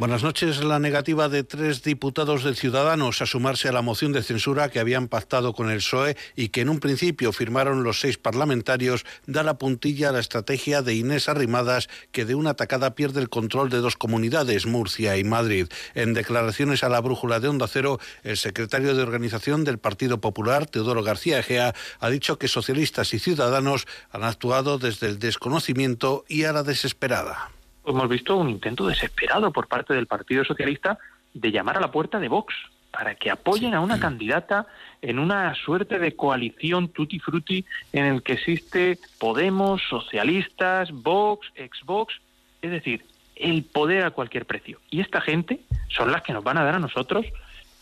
Buenas noches. La negativa de tres diputados de Ciudadanos a sumarse a la moción de censura que habían pactado con el PSOE y que en un principio firmaron los seis parlamentarios da la puntilla a la estrategia de Inés Arrimadas que de una atacada pierde el control de dos comunidades, Murcia y Madrid. En declaraciones a la brújula de Onda Cero, el secretario de organización del Partido Popular, Teodoro García Egea, ha dicho que socialistas y ciudadanos han actuado desde el desconocimiento y a la desesperada hemos visto un intento desesperado por parte del Partido Socialista de llamar a la puerta de Vox para que apoyen a una candidata en una suerte de coalición tutti frutti en el que existe Podemos, socialistas, Vox, ex-Vox, es decir, el poder a cualquier precio. Y esta gente son las que nos van a dar a nosotros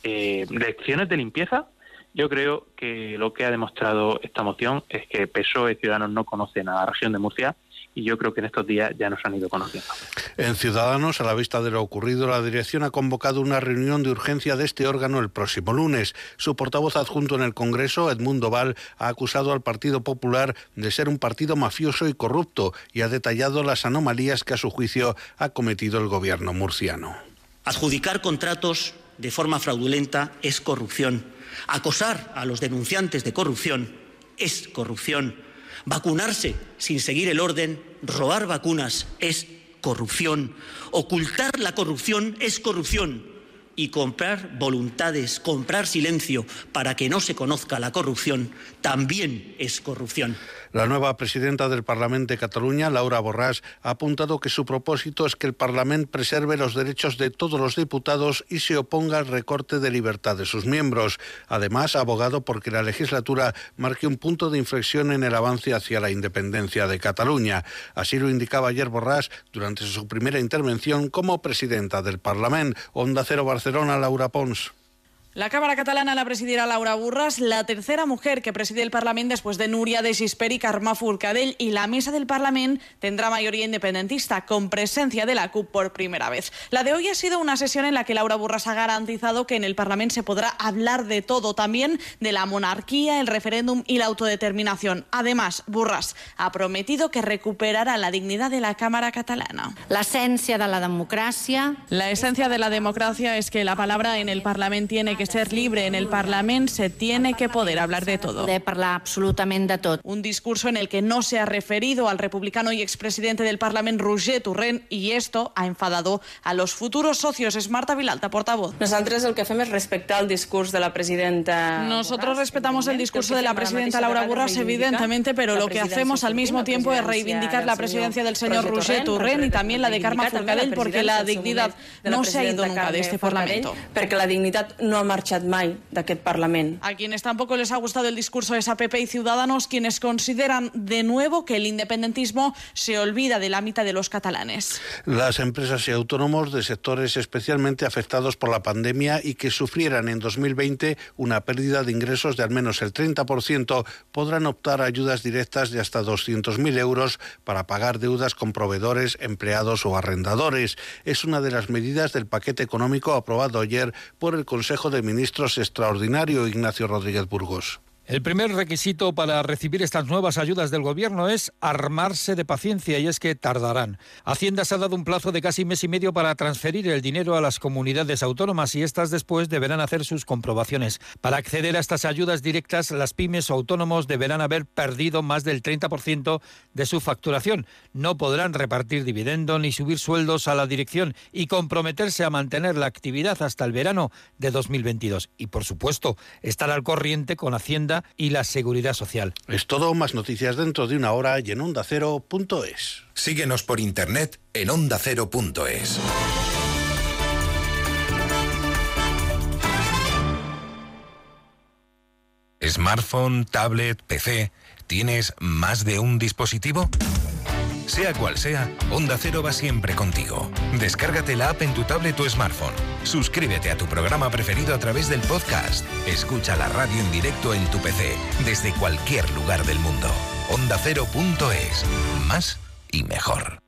eh, lecciones de limpieza. Yo creo que lo que ha demostrado esta moción es que PSOE Ciudadanos no conocen a la región de Murcia y yo creo que en estos días ya nos han ido conociendo. En Ciudadanos, a la vista de lo ocurrido, la dirección ha convocado una reunión de urgencia de este órgano el próximo lunes. Su portavoz adjunto en el Congreso, Edmundo Val, ha acusado al Partido Popular de ser un partido mafioso y corrupto y ha detallado las anomalías que a su juicio ha cometido el gobierno murciano. Adjudicar contratos de forma fraudulenta es corrupción. Acosar a los denunciantes de corrupción es corrupción. Vacunarse sin seguir el orden, robar vacunas es corrupción. Ocultar la corrupción es corrupción. Y comprar voluntades, comprar silencio para que no se conozca la corrupción, también es corrupción. La nueva presidenta del Parlamento de Cataluña, Laura Borràs, ha apuntado que su propósito es que el Parlamento preserve los derechos de todos los diputados y se oponga al recorte de libertad de sus miembros. Además, ha abogado porque la legislatura marque un punto de inflexión en el avance hacia la independencia de Cataluña. Así lo indicaba ayer Borràs durante su primera intervención como presidenta del Parlamento. Onda Cero Barcelona, Laura Pons. La Cámara Catalana la presidirá Laura Burras, la tercera mujer que preside el Parlamento después de Núria de Gispert y Carme Forcadell, y la mesa del Parlamento tendrá mayoría independentista, con presencia de la CUP por primera vez. La de hoy ha sido una sesión en la que Laura Burras ha garantizado que en el Parlamento se podrá hablar de todo, también de la monarquía, el referéndum y la autodeterminación. Además, Burras ha prometido que recuperará la dignidad de la Cámara catalana. La esencia de la democracia La esencia de la democracia es que la palabra en el Parlamento tiene que ser libre. En el Parlamento se tiene que poder hablar de todo. de parlar absolutament de tot. Un discurso en el que no se ha referido al republicano y expresidente del Parlamento, Roger Torrent, y esto ha enfadado a los futuros socios. Es Marta Vilalta, portavoz. Nosaltres el que fem és respectar el discurs de la presidenta. Nosotros respetamos el discurso de la presidenta Laura Burras, evidentemente, pero lo que hacemos al mismo tiempo es reivindicar la presidencia del señor Roger Torrent y también la de Carme Forcadell, porque la dignidad no se ha ido nunca de este Parlamento. Perquè la dignitat no ha marxat mai d'aquest Parlament. A quienes tampoco les ha gustado el discurso es a PP y Ciudadanos, quienes consideran de nuevo que el independentismo se olvida de la mitad de los catalanes. Las empresas y autónomos de sectores especialmente afectados por la pandemia y que sufrieran en 2020 una pérdida de ingresos de al menos el 30% podrán optar a ayudas directas de hasta 200.000 euros para pagar deudas con proveedores, empleados o arrendadores. Es una de las medidas del paquete económico aprobado ayer por el Consejo de Ministros extraordinario Ignacio Rodríguez Burgos. El primer requisito para recibir estas nuevas ayudas del Gobierno es armarse de paciencia y es que tardarán. Hacienda se ha dado un plazo de casi mes y medio para transferir el dinero a las comunidades autónomas y estas después deberán hacer sus comprobaciones. Para acceder a estas ayudas directas, las pymes o autónomos deberán haber perdido más del 30% de su facturación. No podrán repartir dividendo ni subir sueldos a la dirección y comprometerse a mantener la actividad hasta el verano de 2022. Y, por supuesto, estar al corriente con Hacienda y la Seguridad Social. Es todo, más noticias dentro de una hora y en ondacero.es. Síguenos por internet en ondacero.es. Smartphone, tablet, PC, ¿tienes más de un dispositivo? Sea cual sea, Onda Cero va siempre contigo. Descárgate la app en tu tablet o smartphone. Suscríbete a tu programa preferido a través del podcast. Escucha la radio en directo en tu PC, desde cualquier lugar del mundo. OndaCero.es. Más y mejor.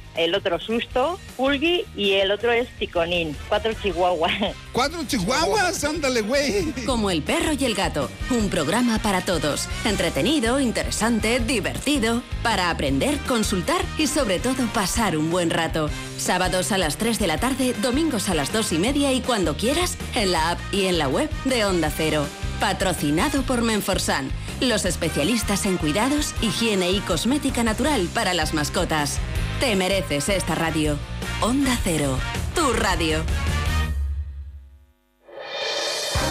el otro Susto, Pulgui y el otro es Ticonín. Cuatro chihuahuas. ¿Cuatro chihuahuas? Ándale, güey. Como el perro y el gato, un programa para todos. Entretenido, interesante, divertido, para aprender, consultar y sobre todo pasar un buen rato. Sábados a las 3 de la tarde, domingos a las 2 y media y cuando quieras, en la app y en la web de Onda Cero. Patrocinado por Menforsan, los especialistas en cuidados, higiene y cosmética natural para las mascotas. Te mereces esta radio. Onda Cero, tu radio.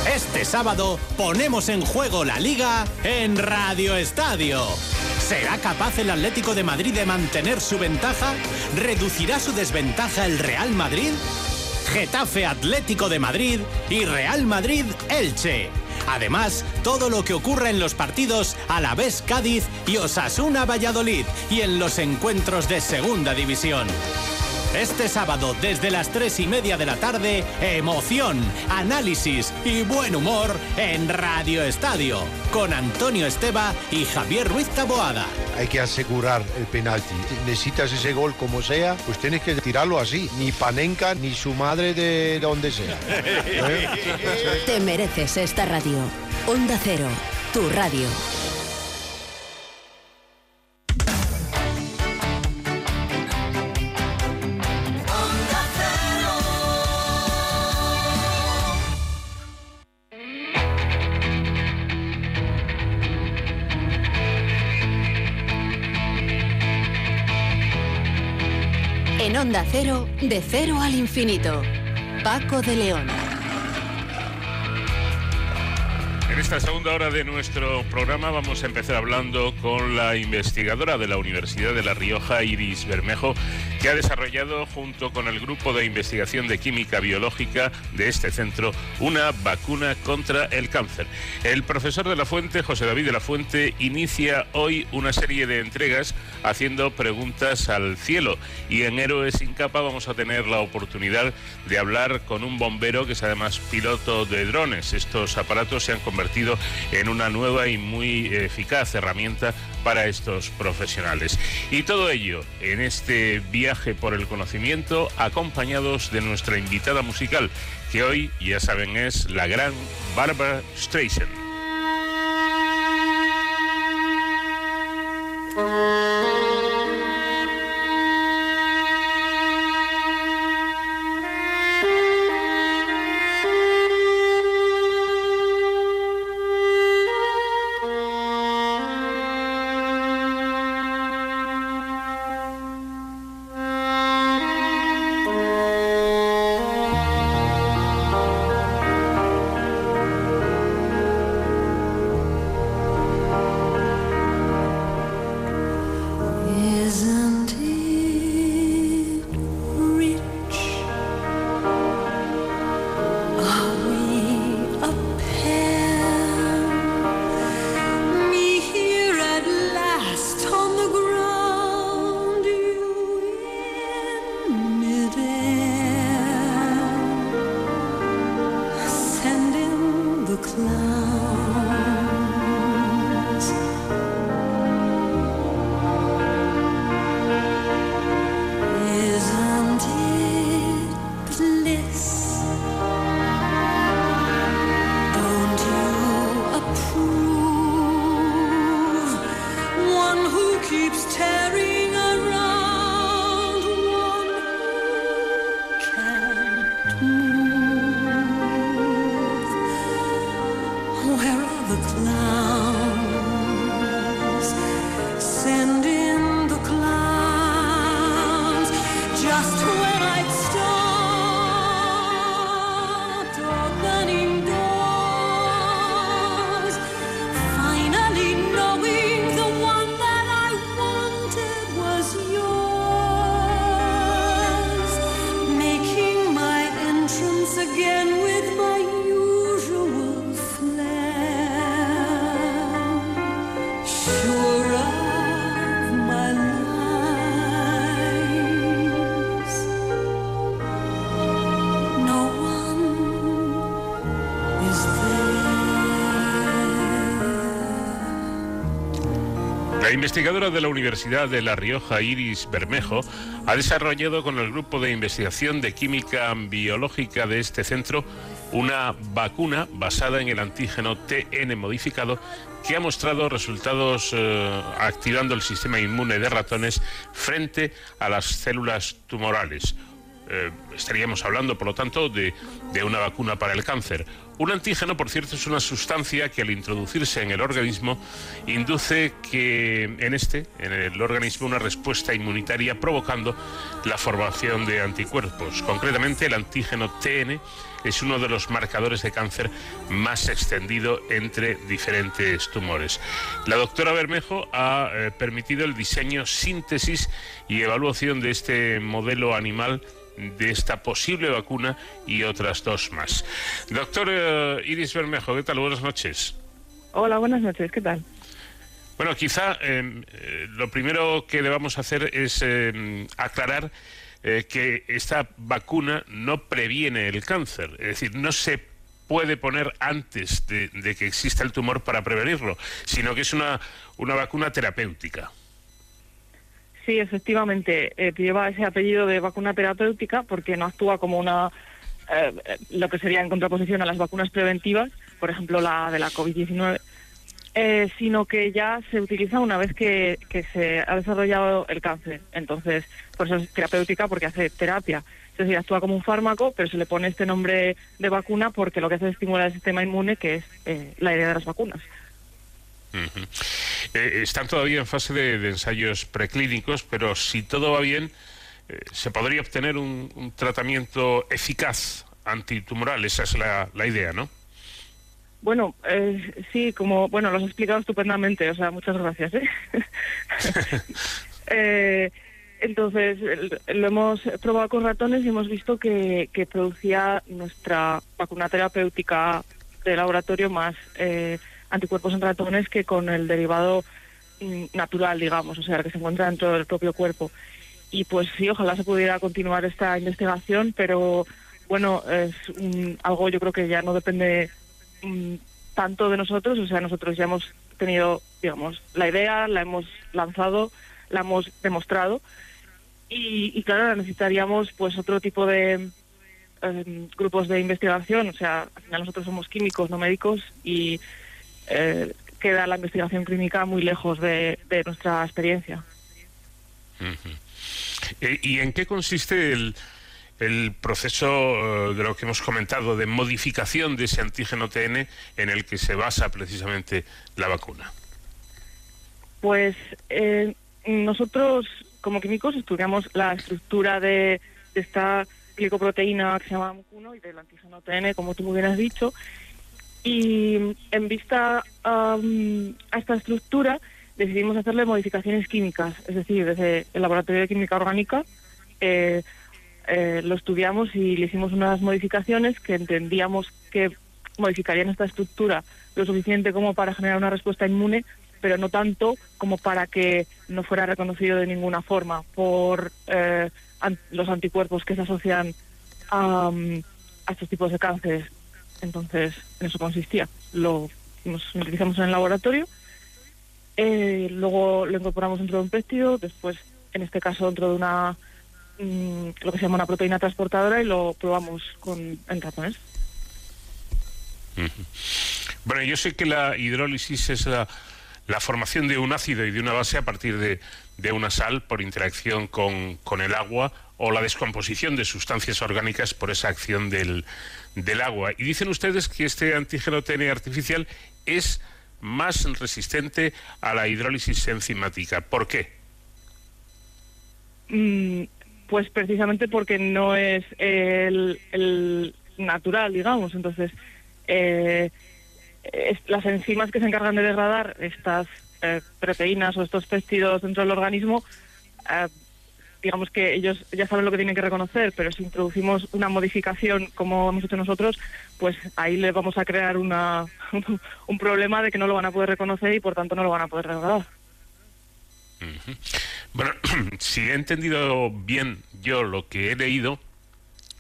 Este sábado ponemos en juego la liga en Radio Estadio. ¿Será capaz el Atlético de Madrid de mantener su ventaja? ¿Reducirá su desventaja el Real Madrid? Getafe Atlético de Madrid y Real Madrid Elche. Además, todo lo que ocurra en los partidos a la vez Cádiz y Osasuna Valladolid y en los encuentros de Segunda División. Este sábado, desde las tres y media de la tarde, emoción, análisis y buen humor en Radio Estadio, con Antonio Esteba y Javier Ruiz Taboada. Hay que asegurar el penalti. Necesitas ese gol como sea, pues tienes que tirarlo así. Ni Panenka ni su madre de donde sea. ¿Eh? Te mereces esta radio. Onda Cero, tu radio. De cero al infinito. Paco de León. En esta segunda hora de nuestro programa vamos a empezar hablando con la investigadora de la Universidad de La Rioja, Iris Bermejo, que ha desarrollado junto con el grupo de investigación de química biológica de este centro una vacuna contra el cáncer. El profesor de la Fuente, José David de la Fuente, inicia hoy una serie de entregas haciendo preguntas al cielo y en Héroes sin capa vamos a tener la oportunidad de hablar con un bombero que es además piloto de drones. Estos aparatos se han convertido en una nueva y muy eficaz herramienta para estos profesionales. Y todo ello en este viaje por el conocimiento acompañados de nuestra invitada musical, que hoy, ya saben, es la gran Barbara Streisand. Investigadora de la Universidad de La Rioja, Iris Bermejo, ha desarrollado con el grupo de investigación de química biológica de este centro una vacuna basada en el antígeno TN modificado que ha mostrado resultados eh, activando el sistema inmune de ratones frente a las células tumorales. Eh, estaríamos hablando, por lo tanto, de, de una vacuna para el cáncer. Un antígeno, por cierto, es una sustancia que al introducirse en el organismo induce que en este, en el organismo, una respuesta inmunitaria provocando la formación de anticuerpos. Concretamente, el antígeno TN es uno de los marcadores de cáncer más extendido entre diferentes tumores. La doctora Bermejo ha eh, permitido el diseño, síntesis y evaluación de este modelo animal de esta posible vacuna y otras dos más. Doctor eh, Iris Bermejo, ¿qué tal? Buenas noches. Hola, buenas noches, ¿qué tal? Bueno, quizá eh, eh, lo primero que debamos hacer es eh, aclarar eh, que esta vacuna no previene el cáncer, es decir, no se puede poner antes de, de que exista el tumor para prevenirlo, sino que es una, una vacuna terapéutica. Sí, efectivamente, eh, lleva ese apellido de vacuna terapéutica porque no actúa como una, eh, lo que sería en contraposición a las vacunas preventivas, por ejemplo la de la COVID-19, eh, sino que ya se utiliza una vez que, que se ha desarrollado el cáncer. Entonces, por eso es terapéutica porque hace terapia. Es decir, actúa como un fármaco, pero se le pone este nombre de vacuna porque lo que hace es estimular el sistema inmune, que es eh, la idea de las vacunas. Eh, están todavía en fase de, de ensayos preclínicos, pero si todo va bien, eh, se podría obtener un, un tratamiento eficaz antitumoral. Esa es la, la idea, ¿no? Bueno, eh, sí, como, bueno, lo has explicado estupendamente, o sea, muchas gracias. ¿eh? Eh, entonces, lo hemos probado con ratones y hemos visto que, que producía nuestra vacuna terapéutica de laboratorio más eh, anticuerpos en ratones que con el derivado mm, natural, digamos, o sea, que se encuentra dentro del propio cuerpo. Y pues sí, ojalá se pudiera continuar esta investigación, pero bueno, es algo yo creo que ya no depende mm, tanto de nosotros, o sea, nosotros ya hemos tenido, digamos, la idea, la hemos lanzado, la hemos demostrado y, y claro, necesitaríamos pues otro tipo de eh, grupos de investigación, o sea, al final nosotros somos químicos, no médicos y eh, queda la investigación clínica muy lejos de, de nuestra experiencia. Eh, ¿Y en qué consiste el, el proceso eh, de lo que hemos comentado de modificación de ese antígeno TN en el que se basa precisamente la vacuna? Pues eh, nosotros como químicos estudiamos la estructura de, de esta glicoproteína que se llama MUC1 y del antígeno TN, como tú muy bien has dicho. Y en vista a esta estructura decidimos hacerle modificaciones químicas, es decir, desde el laboratorio de química orgánica eh, eh, lo estudiamos y le hicimos unas modificaciones que entendíamos que modificarían esta estructura lo suficiente como para generar una respuesta inmune, pero no tanto como para que no fuera reconocido de ninguna forma por eh, los anticuerpos que se asocian a estos tipos de cánceres. Entonces, en eso consistía. Lo, utilizamos en el laboratorio, eh, luego lo incorporamos dentro de un péptido, después, en este caso, dentro de una mm, lo que se llama una proteína transportadora y lo probamos con en ratones. Bueno, yo sé que la hidrólisis es la, la formación de un ácido y de una base a partir de, de una sal por interacción con, con el agua o la descomposición de sustancias orgánicas por esa acción del, del agua. Y dicen ustedes que este antígeno TN artificial es más resistente a la hidrólisis enzimática. ¿Por qué? Mm, pues precisamente porque no es el, natural, digamos. Entonces, eh, las enzimas que se encargan de degradar estas eh, proteínas o estos péptidos dentro del organismo, eh, digamos que ellos ya saben lo que tienen que reconocer, pero si introducimos una modificación como hemos hecho nosotros, pues ahí le vamos a crear una, un problema de que no lo van a poder reconocer y por tanto no lo van a poder. Ujú. Bueno, si he entendido bien yo lo que he leído,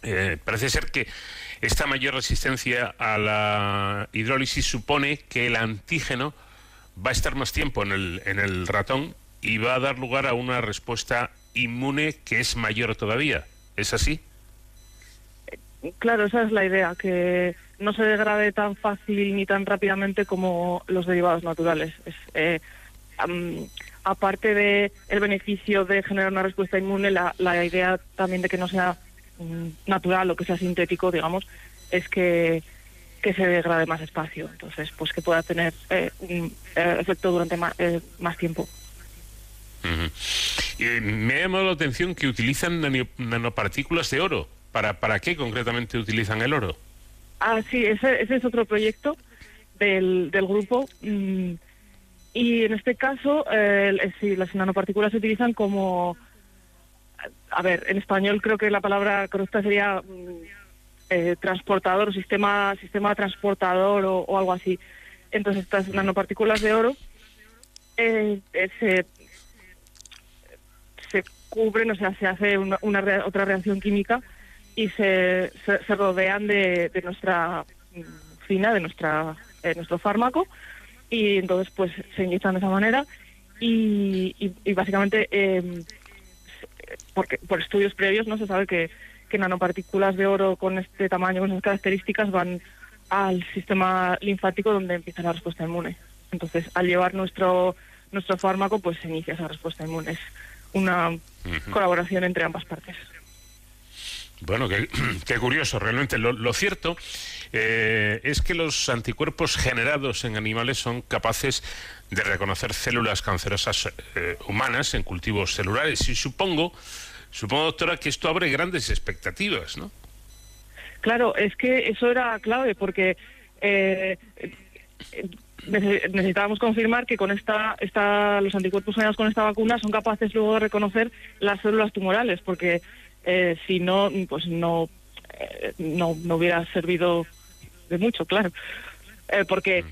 eh, parece ser que esta mayor resistencia a la hidrólisis supone que el antígeno va a estar más tiempo en el, en el ratón y va a dar lugar a una respuesta inmune que es mayor todavía. ¿Es así? Claro, esa es la idea, que no se degrade tan fácil ni tan rápidamente como los derivados naturales. Es, eh, aparte de el beneficio de generar una respuesta inmune, la, idea también de que no sea mm, natural o que sea sintético, digamos, es que, que se degrade más espacio. Entonces, pues que pueda tener eh, un eh, efecto durante ma- eh, más tiempo. Y me ha llamado la atención que utilizan nano- nanopartículas de oro. ¿Para, ¿Para qué concretamente utilizan el oro? Ah, sí, ese, ese es otro proyecto del, del grupo. mm, y en este caso, eh, sí, las nanopartículas se utilizan como... A ver, en español creo que la palabra correcta sería mm, eh, transportador, sistema, sistema transportador o, o algo así. Entonces, estas nanopartículas de oro eh, eh, se cubren, o sea, se hace una, una rea- otra reacción química y se, se, rodean de, de nuestra mm, fina, de nuestra eh, nuestro fármaco y entonces pues se inyectan de esa manera y, y- básicamente eh, porque por estudios previos no se sabe que, que nanopartículas de oro con este tamaño, con esas características van al sistema linfático donde empieza la respuesta inmune. Entonces, al llevar nuestro nuestro fármaco, pues se inicia esa respuesta inmune. Una colaboración entre ambas partes. Bueno, qué, qué curioso, realmente. Lo, lo cierto eh, es que los anticuerpos generados en animales son capaces de reconocer células cancerosas eh, humanas en cultivos celulares. Y supongo, supongo, doctora, que esto abre grandes expectativas, ¿no? Claro, es que eso era clave porque eh, necesitábamos confirmar que con esta, esta, los anticuerpos generados con esta vacuna son capaces luego de reconocer las células tumorales, porque eh, si no, pues no, eh, no, no hubiera servido de mucho, claro. Eh, porque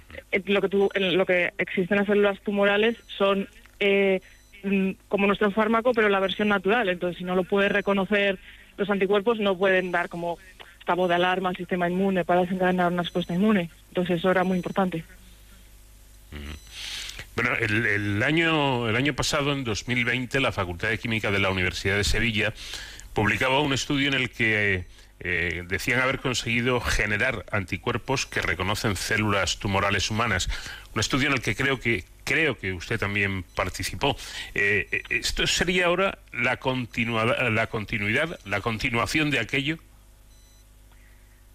lo que tú, lo que existen las células tumorales son eh, mm, como nuestro fármaco, pero la versión natural. Entonces, si no lo puede reconocer los anticuerpos, no pueden dar como cabo de alarma al sistema inmune para desencadenar una respuesta inmune. Entonces, eso era muy importante. Bueno, el, año, el año pasado, en 2020, la Facultad de Química de la Universidad de Sevilla publicaba un estudio en el que eh, decían haber conseguido generar anticuerpos que reconocen células tumorales humanas. Un estudio en el que creo que creo que usted también participó. Eh, eh, ¿Esto sería ahora la, continua- la continuidad, la continuación de aquello?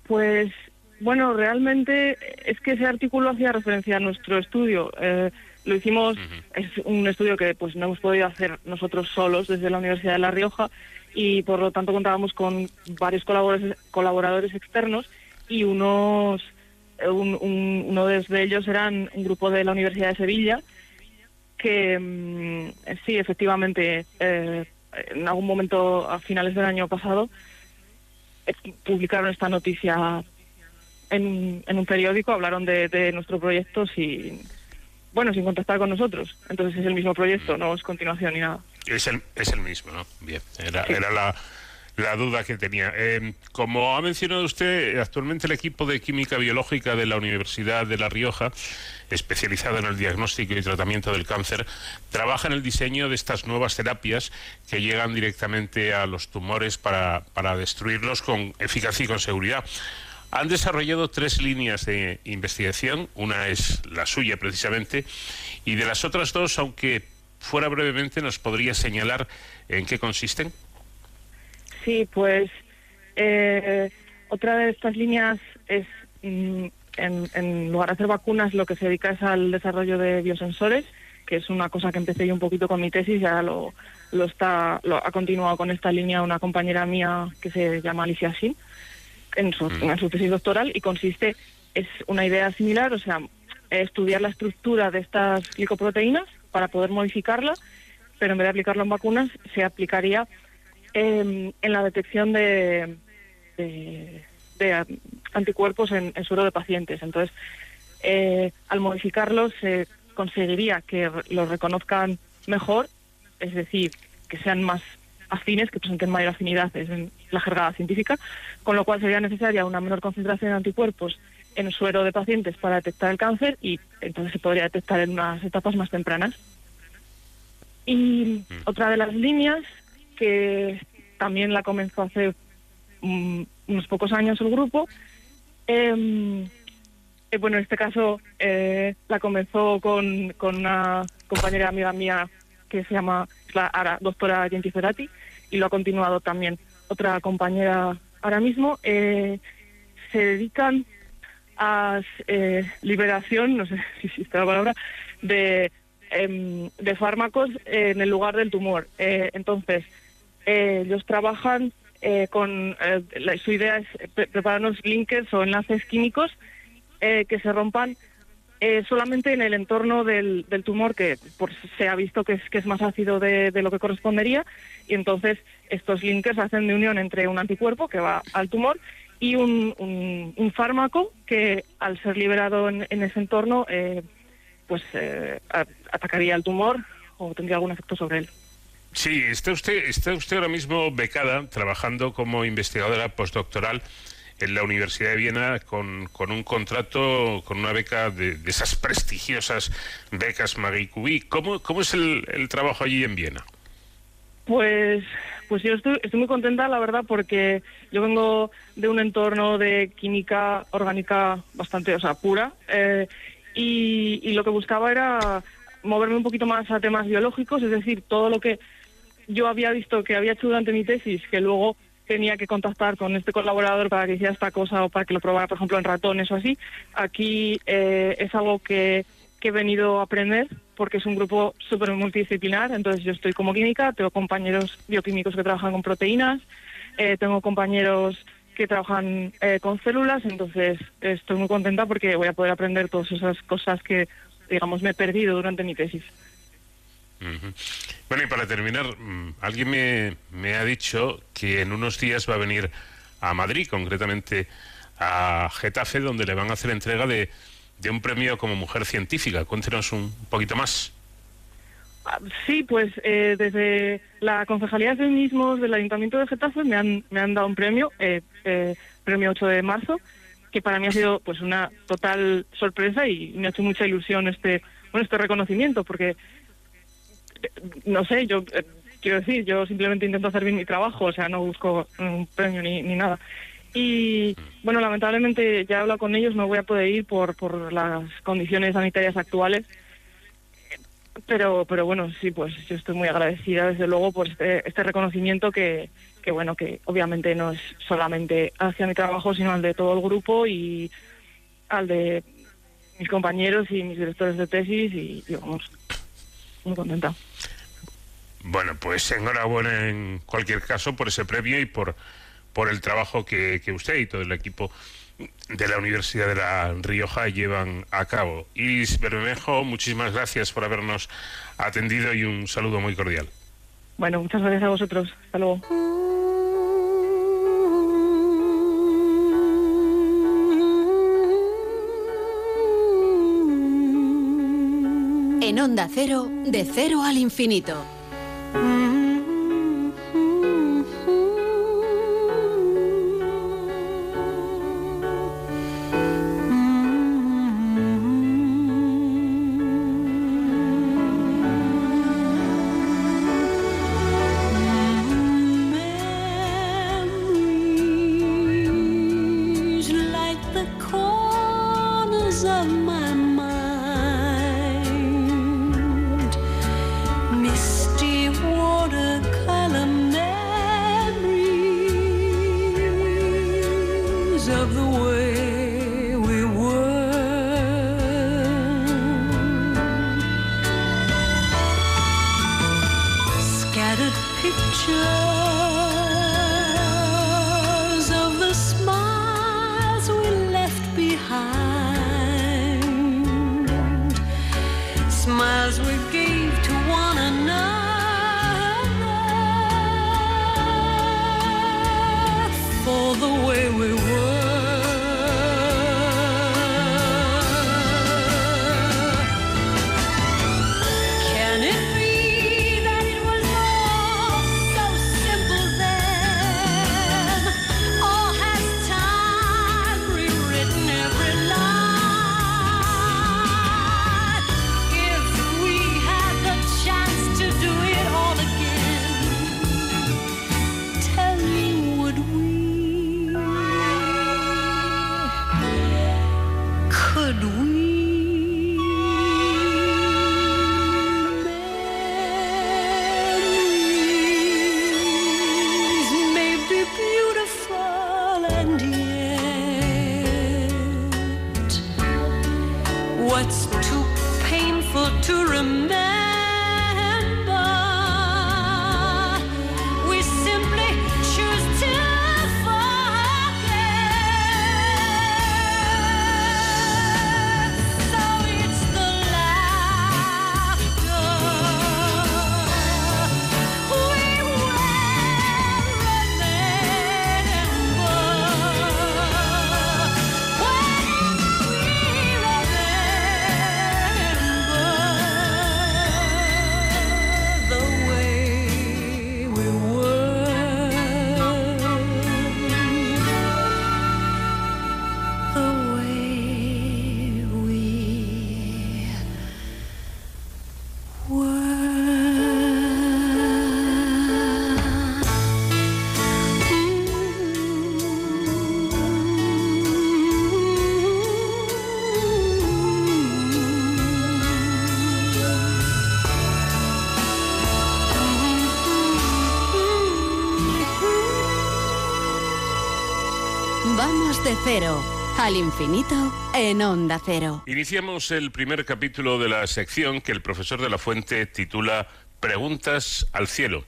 Pues bueno, realmente es que ese artículo hacía referencia a nuestro estudio. Eh, lo hicimos, es un estudio que pues no hemos podido hacer nosotros solos desde la Universidad de La Rioja y por lo tanto contábamos con varios colaboradores, colaboradores externos y unos un- un- uno de ellos eran un grupo de la Universidad de Sevilla que mm, sí, efectivamente, eh, en algún momento a finales del año pasado eh, publicaron esta noticia en, en un periódico, hablaron de, de nuestro proyecto sin, bueno, sin contactar con nosotros. Entonces es el mismo proyecto, no es continuación ni nada. Es el, es el mismo, ¿no? Bien, era, era la, la duda que tenía. Eh, como ha mencionado usted, actualmente el equipo de química biológica de la Universidad de La Rioja, especializado en el diagnóstico y tratamiento del cáncer, trabaja en el diseño de estas nuevas terapias que llegan directamente a los tumores para, para destruirlos con eficacia y con seguridad. Han desarrollado tres líneas de investigación, una es la suya precisamente, y de las otras dos, aunque fuera brevemente, nos podría señalar en qué consisten. Sí, pues eh, otra de estas líneas es, mm, en, lugar de hacer vacunas, lo que se dedica es al desarrollo de biosensores, que es una cosa que empecé yo un poquito con mi tesis, ya lo, lo está, lo ha continuado con esta línea una compañera mía que se llama Alicia Sin, en su, en su tesis doctoral, y consiste, es una idea similar, o sea, estudiar la estructura de estas glicoproteínas para poder modificarla, pero en vez de aplicarlo en vacunas, se aplicaría em, en la detección de, de, de, anticuerpos en, en suero de pacientes. Entonces, eh, al modificarlos se conseguiría que los reconozcan mejor, es decir, que sean más afines, que presenten mayor afinidad es en la jerga científica, con lo cual sería necesaria una menor concentración de anticuerpos en suero de pacientes para detectar el cáncer y entonces se podría detectar en unas etapas más tempranas. Y otra de las líneas que también la comenzó hace mm, unos pocos años el grupo, em, eh, bueno, en este caso eh, la comenzó con, con una compañera amiga mía que se llama la ahora doctora Genti Ferrati y lo ha continuado también otra compañera ahora mismo. eh, se dedican a eh, liberación, no sé si existe la palabra, de, em, de fármacos en el lugar del tumor. Eh, entonces, eh, ellos trabajan eh, con, la- su idea es pre- preparar unos linkers o enlaces químicos que se rompan eh, solamente en el entorno del, tumor, que por, se ha visto que es, que es más ácido de, lo que correspondería, y entonces estos linkers hacen de unión entre un anticuerpo que va al tumor y un, un- un fármaco que al ser liberado en, en ese entorno, eh, pues eh, atacaría al tumor o tendría algún efecto sobre él. Sí, está usted, está usted ahora mismo becada, trabajando como investigadora postdoctoral en la Universidad de Viena con, con un contrato, con una beca de, de esas prestigiosas becas Marie Curie. ¿Cómo, cómo es el, trabajo allí en Viena? Pues, pues yo estoy, estoy muy contenta, la verdad, porque yo vengo de un entorno de química orgánica bastante, o sea, pura, eh, y, y lo que buscaba era moverme un poquito más a temas biológicos, es decir, todo lo que yo había visto que había hecho durante mi tesis, que luego tenía que contactar con este colaborador para que hiciera esta cosa o para que lo probara, por ejemplo, en ratones o así. Aquí eh, es algo que, que he venido a aprender porque es un grupo súper multidisciplinar. Entonces yo estoy como química, tengo compañeros bioquímicos que trabajan con proteínas, eh, tengo compañeros que trabajan eh, con células, entonces estoy muy contenta porque voy a poder aprender todas esas cosas que, digamos, me he perdido durante mi tesis. Ujú. Bueno, y para terminar, mm, alguien me, me ha dicho que en unos días va a venir a Madrid, concretamente a Getafe, donde le van a hacer entrega de, un premio como mujer científica. Cuéntenos un poquito más. Ah, Sí, pues eh, desde la Concejalía de Feminismos del Ayuntamiento de Getafe me han, me han dado un premio, eh, eh, premio 8 de marzo, que para mí ha sido pues una total sorpresa y me ha hecho mucha ilusión este, bueno, este reconocimiento, porque no sé, yo eh, quiero decir, yo simplemente intento hacer bien mi trabajo, o sea, no busco un premio ni, ni nada. Y bueno, lamentablemente ya he hablado con ellos, no voy a poder ir por, por las condiciones sanitarias actuales. Pero, pero bueno, sí, pues yo estoy muy agradecida desde luego por este, este reconocimiento que, que, bueno, que obviamente no es solamente hacia mi trabajo, sino al de todo el grupo y al de mis compañeros y mis directores de tesis y, y vamos, muy contenta. Bueno, pues enhorabuena en cualquier caso por ese premio y por, por el trabajo que, que usted y todo el equipo de la Universidad de La Rioja llevan a cabo. Iris Bermejo, muchísimas gracias por habernos atendido y un saludo muy cordial. Bueno, muchas gracias a vosotros. Hasta luego. En Onda Cero, de cero al infinito. De cero al infinito en Onda Cero. Iniciamos el primer capítulo de la sección que el profesor de la Fuente titula Preguntas al cielo.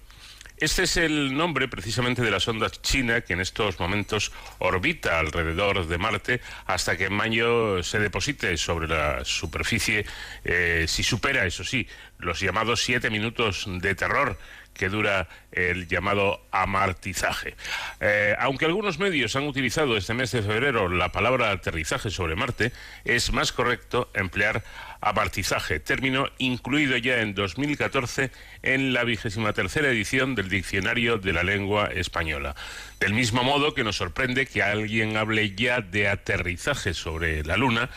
Este es el nombre precisamente de la sonda china que en estos momentos orbita alrededor de Marte hasta que en mayo se deposite sobre la superficie, eh, si supera, eso sí, los llamados siete minutos de terror que dura el llamado amartizaje. Eh, aunque algunos medios han utilizado este mes de febrero la palabra aterrizaje sobre Marte, es más correcto emplear amartizaje, término incluido ya en 2014 en la vigésima tercera edición del Diccionario de la Lengua Española. Del mismo modo que nos sorprende que alguien hable ya de aterrizaje sobre la Luna,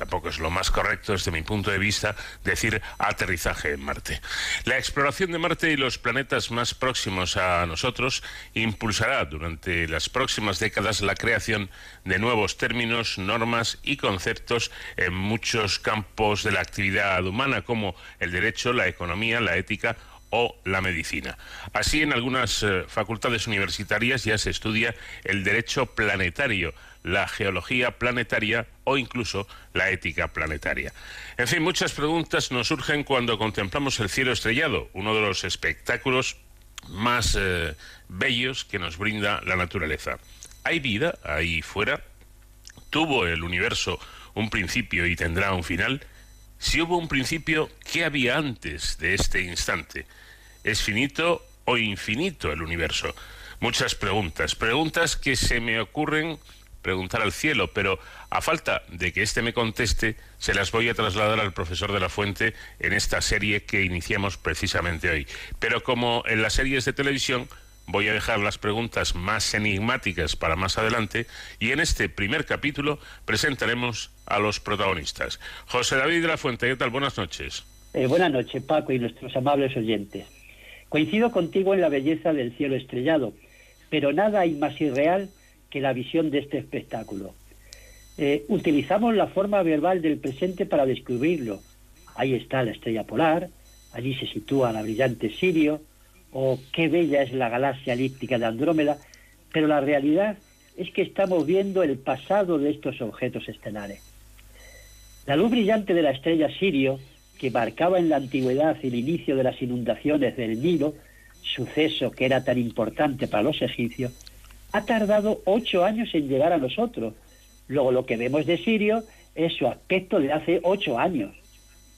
tampoco es lo más correcto desde mi punto de vista decir aterrizaje en Marte. La exploración de Marte y los planetas más próximos a nosotros impulsará durante las próximas décadas la creación de nuevos términos, normas y conceptos en muchos campos de la actividad humana como el derecho, la economía, la ética o la medicina. Así, en algunas eh, facultades universitarias ya se estudia el derecho planetario, la geología planetaria o incluso la ética planetaria. En fin, muchas preguntas nos surgen cuando contemplamos el cielo estrellado, uno de los espectáculos más eh, bellos que nos brinda la naturaleza. ¿Hay vida ahí fuera? ¿Tuvo el universo un principio y tendrá un final? Si hubo un principio, ¿qué había antes de este instante? ¿Es finito o infinito el universo? Muchas preguntas, preguntas que se me ocurren preguntar al cielo, pero a falta de que éste me conteste, se las voy a trasladar al profesor de la Fuente en esta serie que iniciamos precisamente hoy. Pero como en las series de televisión, voy a dejar las preguntas más enigmáticas para más adelante y en este primer capítulo presentaremos a los protagonistas. José David de la Fuente, ¿qué tal? Buenas noches. Eh, buenas noches, Paco, y nuestros amables oyentes. Coincido contigo en la belleza del cielo estrellado, pero nada hay más irreal que la visión de este espectáculo. Eh, utilizamos la forma verbal del presente para descubrirlo. Ahí está la estrella polar, allí se sitúa la brillante Sirio, o qué bella es la galaxia elíptica de Andrómeda, pero la realidad es que estamos viendo el pasado de estos objetos estelares. La luz brillante de la estrella Sirio, que marcaba en la antigüedad el inicio de las inundaciones del Nilo, suceso que era tan importante para los egipcios, ha tardado ocho años en llegar a nosotros. Luego lo que vemos de Sirio es su aspecto de hace ocho años.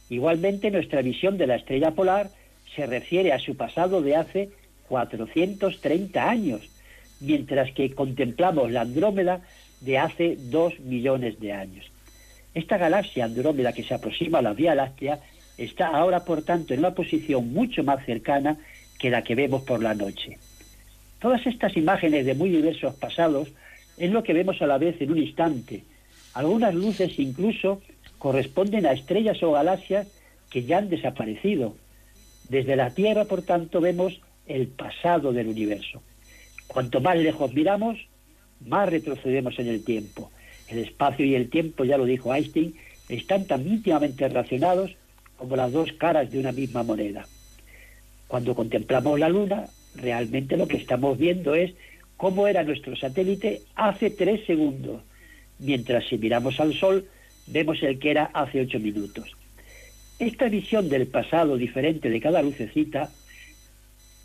Igualmente nuestra visión de la estrella polar se refiere a su pasado de hace 430 años, mientras que contemplamos la Andrómeda de hace dos millones de años. Esta galaxia Andrómeda que se aproxima a la Vía Láctea está ahora, por tanto, en una posición mucho más cercana que la que vemos por la noche. Todas estas imágenes de muy diversos pasados es lo que vemos a la vez en un instante. Algunas luces incluso corresponden a estrellas o galaxias que ya han desaparecido. Desde la Tierra, por tanto, vemos el pasado del universo. Cuanto más lejos miramos, más retrocedemos en el tiempo. El espacio y el tiempo, ya lo dijo Einstein, están tan íntimamente relacionados como las dos caras de una misma moneda. Cuando contemplamos la Luna, realmente lo que estamos viendo es cómo era nuestro satélite hace tres segundos, mientras si miramos al Sol, vemos el que era hace ocho minutos. Esta visión del pasado diferente de cada lucecita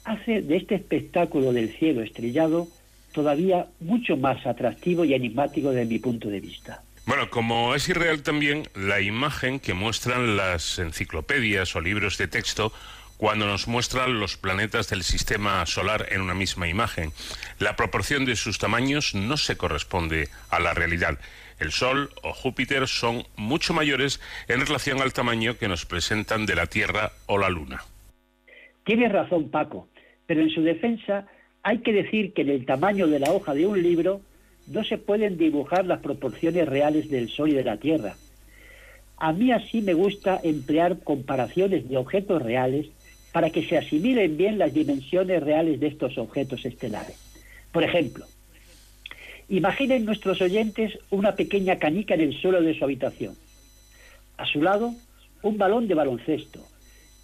hace de este espectáculo del cielo estrellado todavía mucho más atractivo y enigmático desde mi punto de vista. Bueno, como es irreal también la imagen que muestran las enciclopedias o libros de texto cuando nos muestran los planetas del sistema solar en una misma imagen. La proporción de sus tamaños no se corresponde a la realidad. El Sol o Júpiter son mucho mayores en relación al tamaño que nos presentan de la Tierra o la Luna. Tienes razón, Paco, pero en su defensa hay que decir que en el tamaño de la hoja de un libro no se pueden dibujar las proporciones reales del Sol y de la Tierra. A mí así me gusta emplear comparaciones de objetos reales para que se asimilen bien las dimensiones reales de estos objetos estelares. Por ejemplo, imaginen nuestros oyentes una pequeña canica en el suelo de su habitación. A su lado, un balón de baloncesto.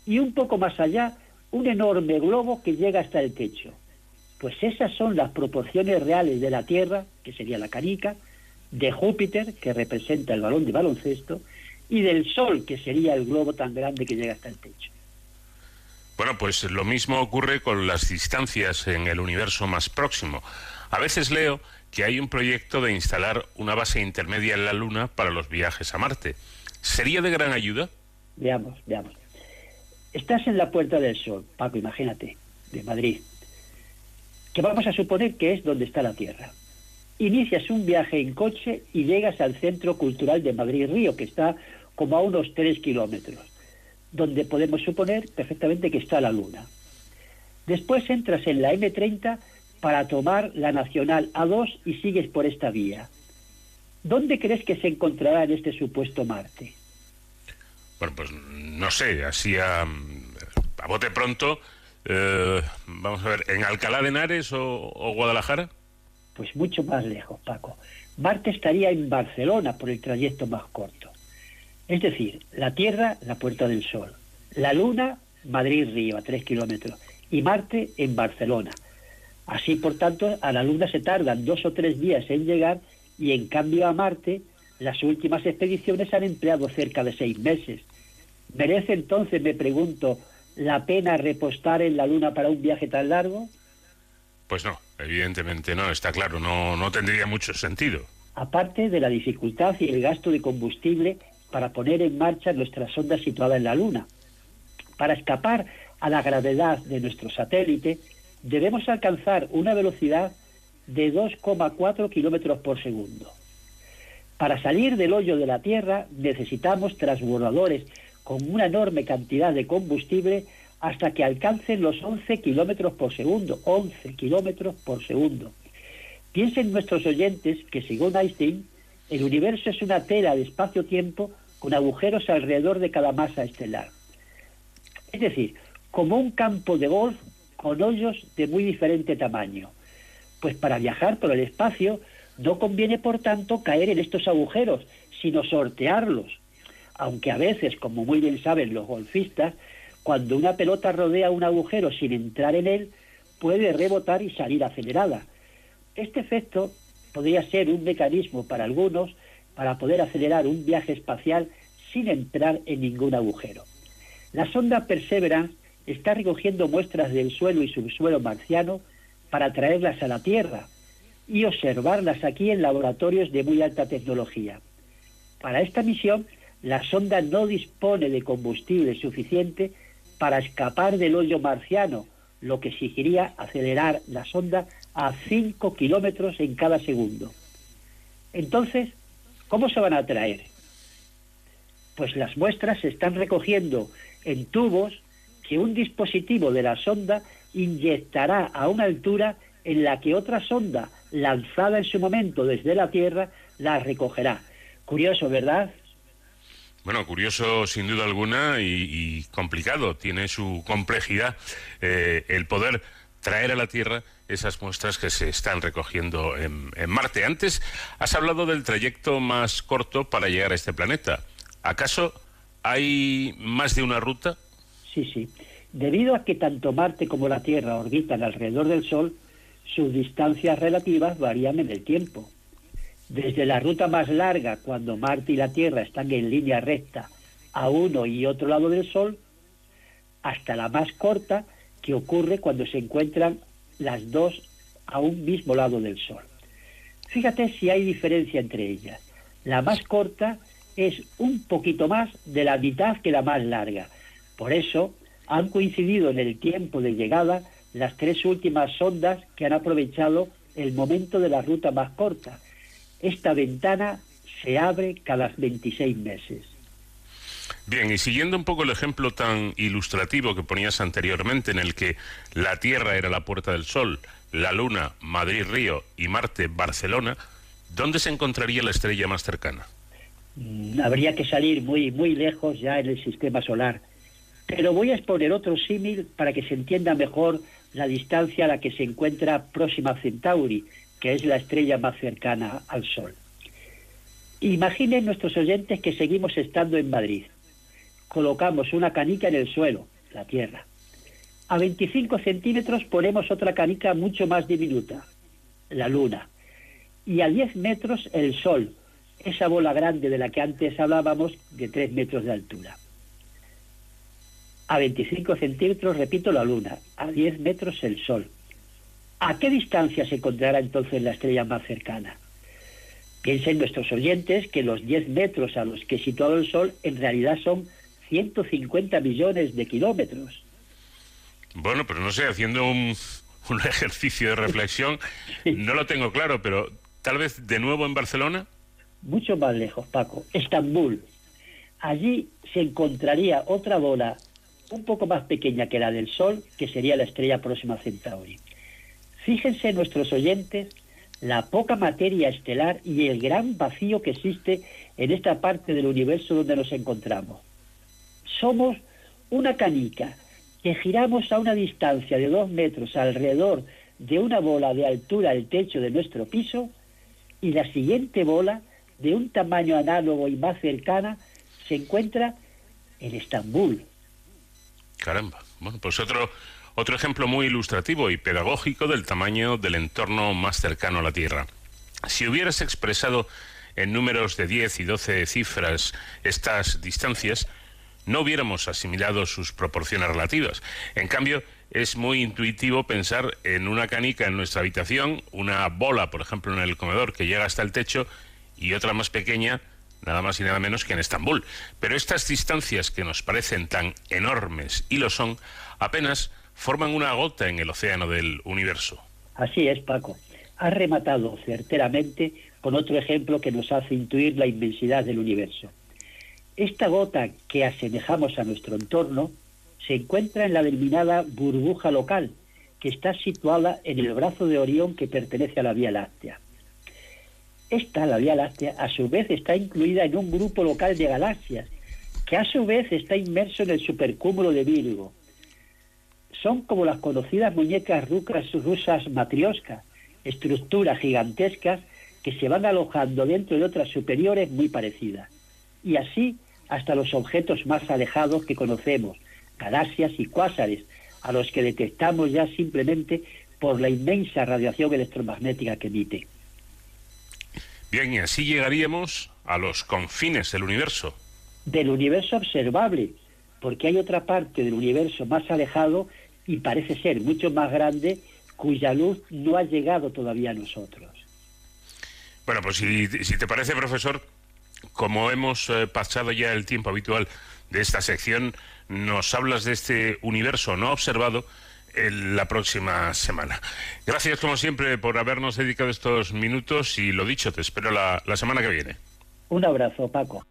Y un poco más allá, un enorme globo que llega hasta el techo. Pues esas son las proporciones reales de la Tierra, que sería la canica, de Júpiter, que representa el balón de baloncesto, y del Sol, que sería el globo tan grande que llega hasta el techo. Bueno, pues lo mismo ocurre con las distancias en el universo más próximo. A veces leo que hay un proyecto de instalar una base intermedia en la Luna para los viajes a Marte. ¿Sería de gran ayuda? Veamos, veamos. Estás en la Puerta del Sol, Paco, imagínate, de Madrid, que vamos a suponer que es donde está la Tierra. Inicias un viaje en coche y llegas al Centro Cultural de Madrid Río, que está como a unos 3 kilómetros, donde podemos suponer perfectamente que está la Luna. Después entras en la M30 para tomar la Nacional A2 y sigues por esta vía. ¿Dónde crees que se encontrará en este supuesto Marte? Bueno, pues no sé, así a, a bote pronto, eh, vamos a ver, ¿en Alcalá de Henares o, o Guadalajara? Pues mucho más lejos, Paco. Marte estaría en Barcelona por el trayecto más corto. Es decir, la Tierra, la Puerta del Sol. La Luna, Madrid-Río, a tres kilómetros. Y Marte en Barcelona. Así, por tanto, a la Luna se tardan dos o tres días en llegar y, en cambio, a Marte, las últimas expediciones han empleado cerca de seis meses. ¿Merece entonces, me pregunto, la pena repostar en la Luna para un viaje tan largo? Pues no, evidentemente no, está claro, no, no tendría mucho sentido. aparte de la dificultad y el gasto de combustible para poner en marcha nuestra sonda situada en la Luna. Para escapar a la gravedad de nuestro satélite, debemos alcanzar una velocidad de 2,4 kilómetros por segundo. Para salir del hoyo de la Tierra necesitamos transbordadores con una enorme cantidad de combustible hasta que alcancen los 11 kilómetros por segundo. 11 kilómetros por segundo. Piensen nuestros oyentes que, según Einstein, el universo es una tela de espacio-tiempo con agujeros alrededor de cada masa estelar. Es decir, como un campo de golf con hoyos de muy diferente tamaño. Pues para viajar por el espacio no conviene, por tanto, caer en estos agujeros, sino sortearlos. Aunque a veces, como muy bien saben los golfistas, cuando una pelota rodea un agujero sin entrar en él, puede rebotar y salir acelerada. Este efecto podría ser un mecanismo para algunos para poder acelerar un viaje espacial sin entrar en ningún agujero. La sonda Perseverance está recogiendo muestras del suelo y subsuelo marciano para traerlas a la Tierra y observarlas aquí en laboratorios de muy alta tecnología. Para esta misión, la sonda no dispone de combustible suficiente para escapar del hoyo marciano, lo que exigiría acelerar la sonda a 5 kilómetros en cada segundo. Entonces, ¿cómo se van a traer? Pues las muestras se están recogiendo en tubos que un dispositivo de la sonda inyectará a una altura en la que otra sonda lanzada en su momento desde la Tierra la recogerá. Curioso, ¿verdad? Bueno, curioso sin duda alguna y, y complicado. Tiene su complejidad eh, el poder traer a la Tierra esas muestras que se están recogiendo en, Marte. Antes has hablado del trayecto más corto para llegar a este planeta. ¿Acaso hay más de una ruta? Sí, sí. Debido a que tanto Marte como la Tierra orbitan alrededor del Sol, sus distancias relativas varían en el tiempo. Desde la ruta más larga, cuando Marte y la Tierra están en línea recta a uno y otro lado del Sol, hasta la más corta, que ocurre cuando se encuentran las dos a un mismo lado del Sol. Fíjate si hay diferencia entre ellas. La más corta es un poquito más de la mitad que la más larga. Por eso han coincidido en el tiempo de llegada las tres últimas sondas que han aprovechado el momento de la ruta más corta. Esta ventana se abre cada 26 meses. Bien, y siguiendo un poco el ejemplo tan ilustrativo que ponías anteriormente, en el que la Tierra era la Puerta del Sol, la Luna, Madrid-Río y Marte, Barcelona, ¿dónde se encontraría la estrella más cercana? Mm, Habría que salir muy, muy lejos ya en el sistema solar. Pero voy a exponer otro símil para que se entienda mejor la distancia a la que se encuentra Próxima a Centauri, que es la estrella más cercana al Sol. Imaginen nuestros oyentes que seguimos estando en Madrid. Colocamos una canica en el suelo, la Tierra. A 25 centímetros ponemos otra canica mucho más diminuta, la luna. Y a 10 metros el sol, esa bola grande de la que antes hablábamos, de 3 metros de altura. A 25 centímetros, repito, la luna. A 10 metros el sol. ¿A qué distancia se encontrará entonces la estrella más cercana? Piensen nuestros oyentes que los 10 metros a los que situado el Sol en realidad son 150 millones de kilómetros. Bueno, pero no sé, haciendo un, un ejercicio de reflexión, no lo tengo claro, pero tal vez de nuevo en Barcelona. Mucho más lejos, Paco. Estambul. Allí se encontraría otra bola un poco más pequeña que la del Sol, que sería la estrella próxima a Centauri. Fíjense nuestros oyentes la poca materia estelar y el gran vacío que existe en esta parte del universo donde nos encontramos. Somos una canica que giramos a una distancia de dos metros alrededor de una bola de altura del techo de nuestro piso y la siguiente bola, de un tamaño análogo y más cercana, se encuentra en Estambul. Caramba. Bueno, pues otro, otro ejemplo muy ilustrativo y pedagógico del tamaño del entorno más cercano a la Tierra. Si hubieras expresado en números de 10 y 12 cifras estas distancias, no hubiéramos asimilado sus proporciones relativas. En cambio, es muy intuitivo pensar en una canica en nuestra habitación, una bola, por ejemplo, en el comedor que llega hasta el techo y otra más pequeña, nada más y nada menos que en Estambul. Pero estas distancias que nos parecen tan enormes y lo son, apenas forman una gota en el océano del universo. Así es, Paco. Has rematado certeramente con otro ejemplo que nos hace intuir la inmensidad del universo. Esta gota que asemejamos a nuestro entorno se encuentra en la denominada burbuja local, que está situada en el brazo de Orión que pertenece a la Vía Láctea. Esta, la Vía Láctea, a su vez está incluida en un grupo local de galaxias, que a su vez está inmerso en el supercúmulo de Virgo. Son como las conocidas muñecas rusas matrioska, estructuras gigantescas que se van alojando dentro de otras superiores muy parecidas. Y así hasta los objetos más alejados que conocemos, galaxias y cuásares, a los que detectamos ya simplemente por la inmensa radiación electromagnética que emite. Bien, y así llegaríamos a los confines del universo. Del universo observable, porque hay otra parte del universo más alejado y parece ser mucho más grande, cuya luz no ha llegado todavía a nosotros. Bueno, pues si, si te parece, profesor, como hemos eh, pasado ya el tiempo habitual de esta sección, nos hablas de este universo no observado en la próxima semana. Gracias, como siempre, por habernos dedicado estos minutos y lo dicho, te espero la, la semana que viene. Un abrazo, Paco.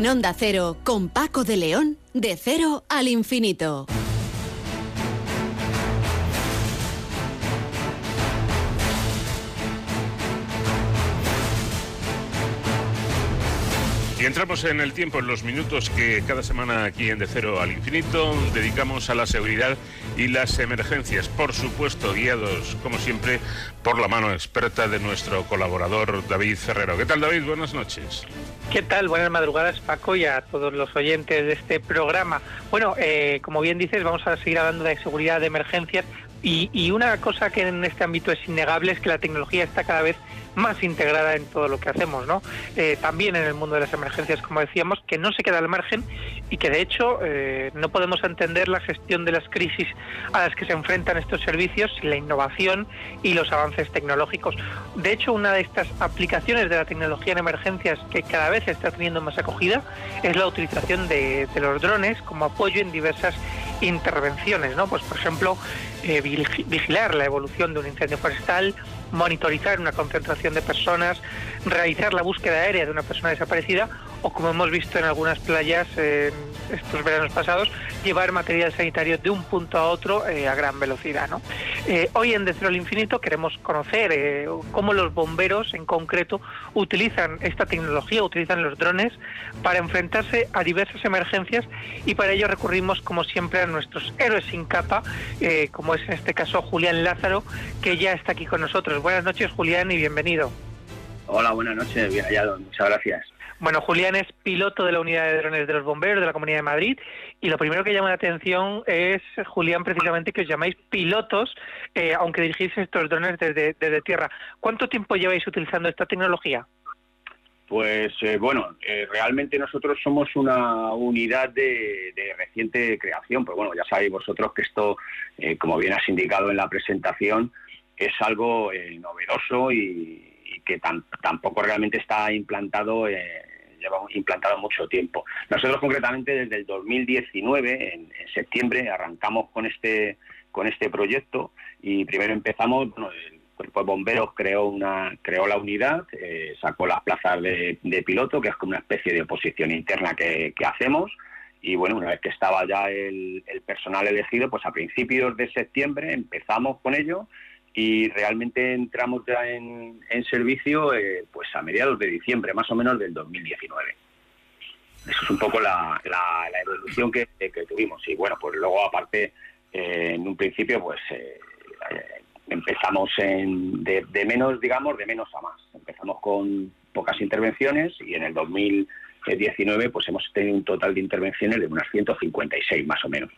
En Onda Cero, con Paco de León, de cero al infinito. Y entramos en el tiempo, en los minutos que cada semana aquí en De Cero al Infinito dedicamos a la seguridad y las emergencias, por supuesto guiados, como siempre, por la mano experta de nuestro colaborador David Ferrero. ¿Qué tal David? Buenas noches. ¿Qué tal? Buenas madrugadas, Paco, y a todos los oyentes de este programa. Bueno, eh, como bien dices, vamos a seguir hablando de seguridad de emergencias. Y, y una cosa que en este ámbito es innegable es que la tecnología está cada vez más integrada en todo lo que hacemos, ¿no? Eh, también en el mundo de las emergencias, como decíamos, que no se queda al margen y que de hecho eh, no podemos entender la gestión de las crisis a las que se enfrentan estos servicios sin la innovación y los avances tecnológicos. De hecho, una de estas aplicaciones de la tecnología en emergencias que cada vez está teniendo más acogida es la utilización de, los drones como apoyo en diversas intervenciones, ¿no? Pues por ejemplo, eh, vigi- vigilar la evolución de un incendio forestal, monitorizar una concentración de personas, realizar la búsqueda aérea de una persona desaparecida o, como hemos visto en algunas playas eh, estos veranos pasados, llevar material sanitario de un punto a otro eh, a gran velocidad. ¿no? Eh, hoy en De Cero al Infinito queremos conocer eh, cómo los bomberos en concreto utilizan esta tecnología, utilizan los drones para enfrentarse a diversas emergencias y para ello recurrimos como siempre a nuestros héroes sin capa, eh, como es en este caso Julián Lázaro, que ya está aquí con nosotros. Buenas noches Julián y bienvenido. Hola, buenas noches, bien hallado, muchas gracias. Bueno, Julián es piloto de la unidad de drones de los bomberos de la Comunidad de Madrid y lo primero que llama la atención es, Julián, precisamente que os llamáis pilotos, eh, aunque dirigís estos drones desde, tierra. ¿Cuánto tiempo lleváis utilizando esta tecnología? Pues eh, bueno, eh, realmente nosotros somos una unidad de, reciente creación, pues bueno, ya sabéis vosotros que esto, eh, como bien has indicado en la presentación, es algo novedoso y, y que tan- tampoco realmente está implantado, eh, lleva implantado mucho tiempo. Nosotros concretamente desde el 2019, en, en septiembre, arrancamos con este con este proyecto y primero empezamos, bueno, el Cuerpo de Bomberos creó una creó la unidad, eh, sacó las plazas de, piloto, que es como una especie de oposición interna que, que hacemos. Y bueno, una vez que estaba ya el, el personal elegido, pues a principios de septiembre empezamos con ello y realmente entramos ya en, en servicio eh, pues a mediados de diciembre, más o menos del 2019. Eso es un poco la, la- la evolución que, que tuvimos. Y bueno, pues luego aparte, eh, en un principio, pues eh, eh, empezamos en, de, de menos, digamos, de menos a más. Empezamos con pocas intervenciones y en el 2019 pues hemos tenido un total de intervenciones de unas 156 más o menos.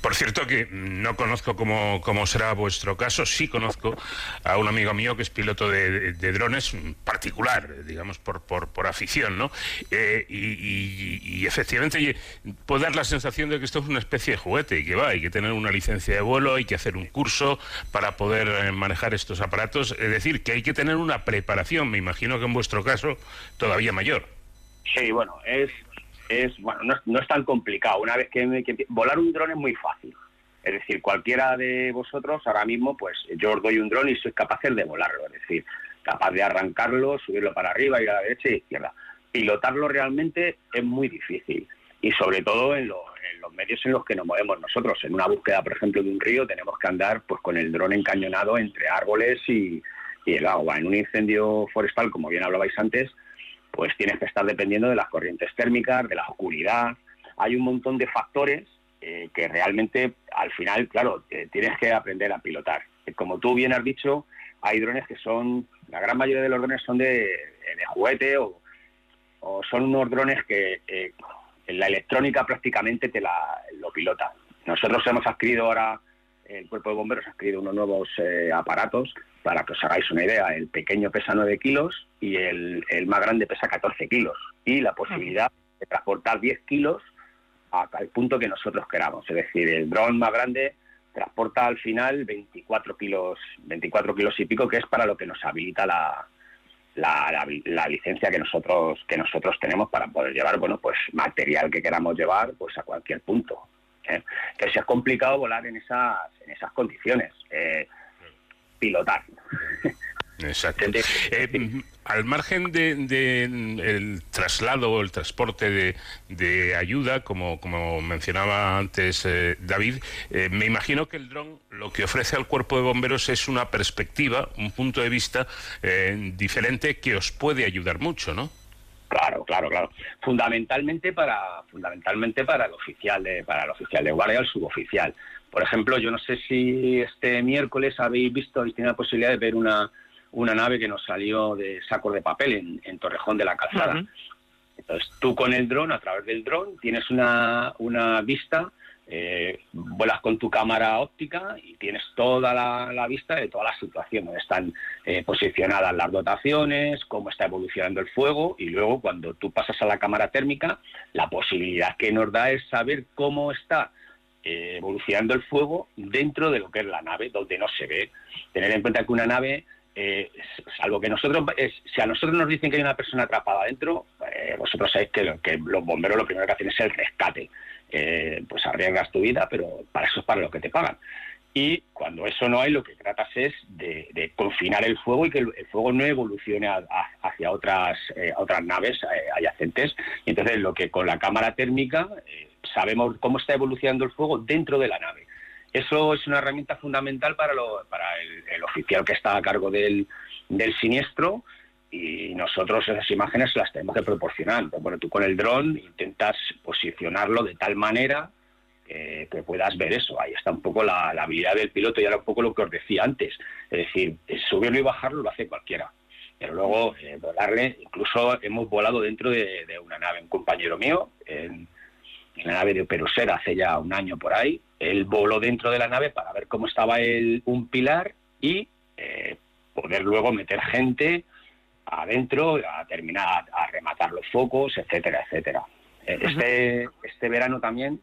Por cierto que no conozco cómo, cómo será vuestro caso, sí conozco a un amigo mío que es piloto de, de- de drones particular, digamos, por, por, por afición, ¿no? Eh, y, y- y efectivamente puede dar la sensación de que esto es una especie de juguete y que va, hay que tener una licencia de vuelo, hay que hacer un curso para poder eh, manejar estos aparatos, es decir, que hay que tener una preparación, me imagino que en vuestro caso todavía mayor. Sí, bueno, es, es bueno, no, es- no es tan complicado. Una vez que, que- volar un dron es muy fácil. Es decir, cualquiera de vosotros ahora mismo, pues yo os doy un dron y sois capaces de volarlo. Es decir, capaz de arrancarlo, subirlo para arriba, ir a la derecha y izquierda. Pilotarlo realmente es muy difícil. Y sobre todo en, lo- en los medios en los que nos movemos nosotros. En una búsqueda, por ejemplo, de un río, tenemos que andar pues con el dron encañonado entre árboles y, y el agua. En un incendio forestal, como bien hablabais antes, pues tienes que estar dependiendo de las corrientes térmicas, de la oscuridad. Hay un montón de factores eh, que realmente al final, claro, eh, tienes que aprender a pilotar. Como tú bien has dicho, hay drones que son, la gran mayoría de los drones son de, juguete o, o son unos drones que eh, en la electrónica prácticamente te la, lo pilota. Nosotros hemos adquirido ahora, el cuerpo de bomberos ha adquirido unos nuevos eh, aparatos para que os hagáis una idea. El pequeño pesa 9 kilos y el, más grande pesa 14 kilos. Y la posibilidad de transportar 10 kilos al punto que nosotros queramos. Es decir, el dron más grande transporta al final 24 kilos, 24 kilos y pico, que es para lo que nos habilita la, la, la- la licencia que nosotros que nosotros tenemos para poder llevar bueno pues material que queramos llevar pues a cualquier punto ¿eh? que si es complicado volar en esas en esas condiciones eh, pilotar Exacto. Eh, al margen de, de, mm, traslado o el transporte de, de ayuda, como, como mencionaba antes eh, David, eh, me imagino que el dron lo que ofrece al cuerpo de bomberos es una perspectiva, un punto de vista diferente que os puede ayudar mucho, ¿no? Claro, claro, claro. Fundamentalmente para, fundamentalmente para el oficial de, para el oficial de guardia, el suboficial. Por ejemplo, yo no sé si este miércoles habéis visto y tiene la posibilidad de ver una, una nave que nos salió de sacos de papel en, en Torrejón de la Calzada. Entonces, tú con el dron, a través del dron, tienes una, una vista, eh, vuelas con tu cámara óptica y tienes toda la, vista de toda la situación, donde están eh, posicionadas las dotaciones, cómo está evolucionando el fuego y luego cuando tú pasas a la cámara térmica, la posibilidad que nos da es saber cómo está eh, evolucionando el fuego dentro de lo que es la nave, donde no se ve. Tener en cuenta que una nave eh, que nosotros, eh, si a nosotros nos dicen que hay una persona atrapada dentro, eh, vosotros sabéis que, lo- que los bomberos lo primero que hacen es el rescate. Eh, pues arriesgas tu vida, pero para eso es para lo que te pagan. Y cuando eso no hay, lo que tratas es de, confinar el fuego y que el, fuego no evolucione hacia otras, eh, otras naves adyacentes. Y entonces lo que con la cámara térmica sabemos cómo está evolucionando el fuego dentro de la nave. Eso es una herramienta fundamental para, el, oficial que está a cargo del, siniestro y nosotros esas imágenes las tenemos que proporcionar. Bueno, tú con el dron intentas posicionarlo de tal manera que, que puedas ver eso. Ahí está un poco la, habilidad del piloto y era un poco lo que os decía antes. Es decir, eh, subirlo y bajarlo lo hace cualquiera. Pero luego eh, volarle, incluso hemos volado dentro de, de una nave. Un compañero mío, en, en la nave de Perusera hace ya un año por ahí, él voló dentro de la nave para ver cómo estaba el, un pilar y eh, poder luego meter gente adentro a terminar a rematar los focos, etcétera, etcétera. Eh, Este, este verano también,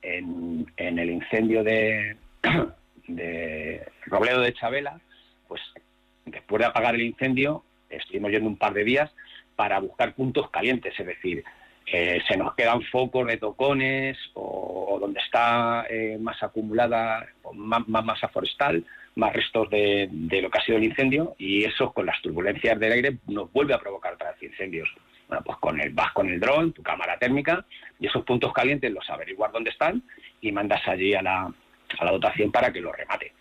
en, en el incendio de, de Robledo de Chabela, pues después de apagar el incendio, estuvimos yendo un par de días para buscar puntos calientes, es decir, eh, se nos quedan focos de tocones o, donde está eh, más acumulada, más, más masa forestal, más restos de, lo que ha sido el incendio y eso con las turbulencias del aire nos vuelve a provocar otra incendios. Bueno, pues con el, vas con el dron, tu cámara térmica y esos puntos calientes los averiguar dónde están y mandas allí a la, a la dotación para que los remate.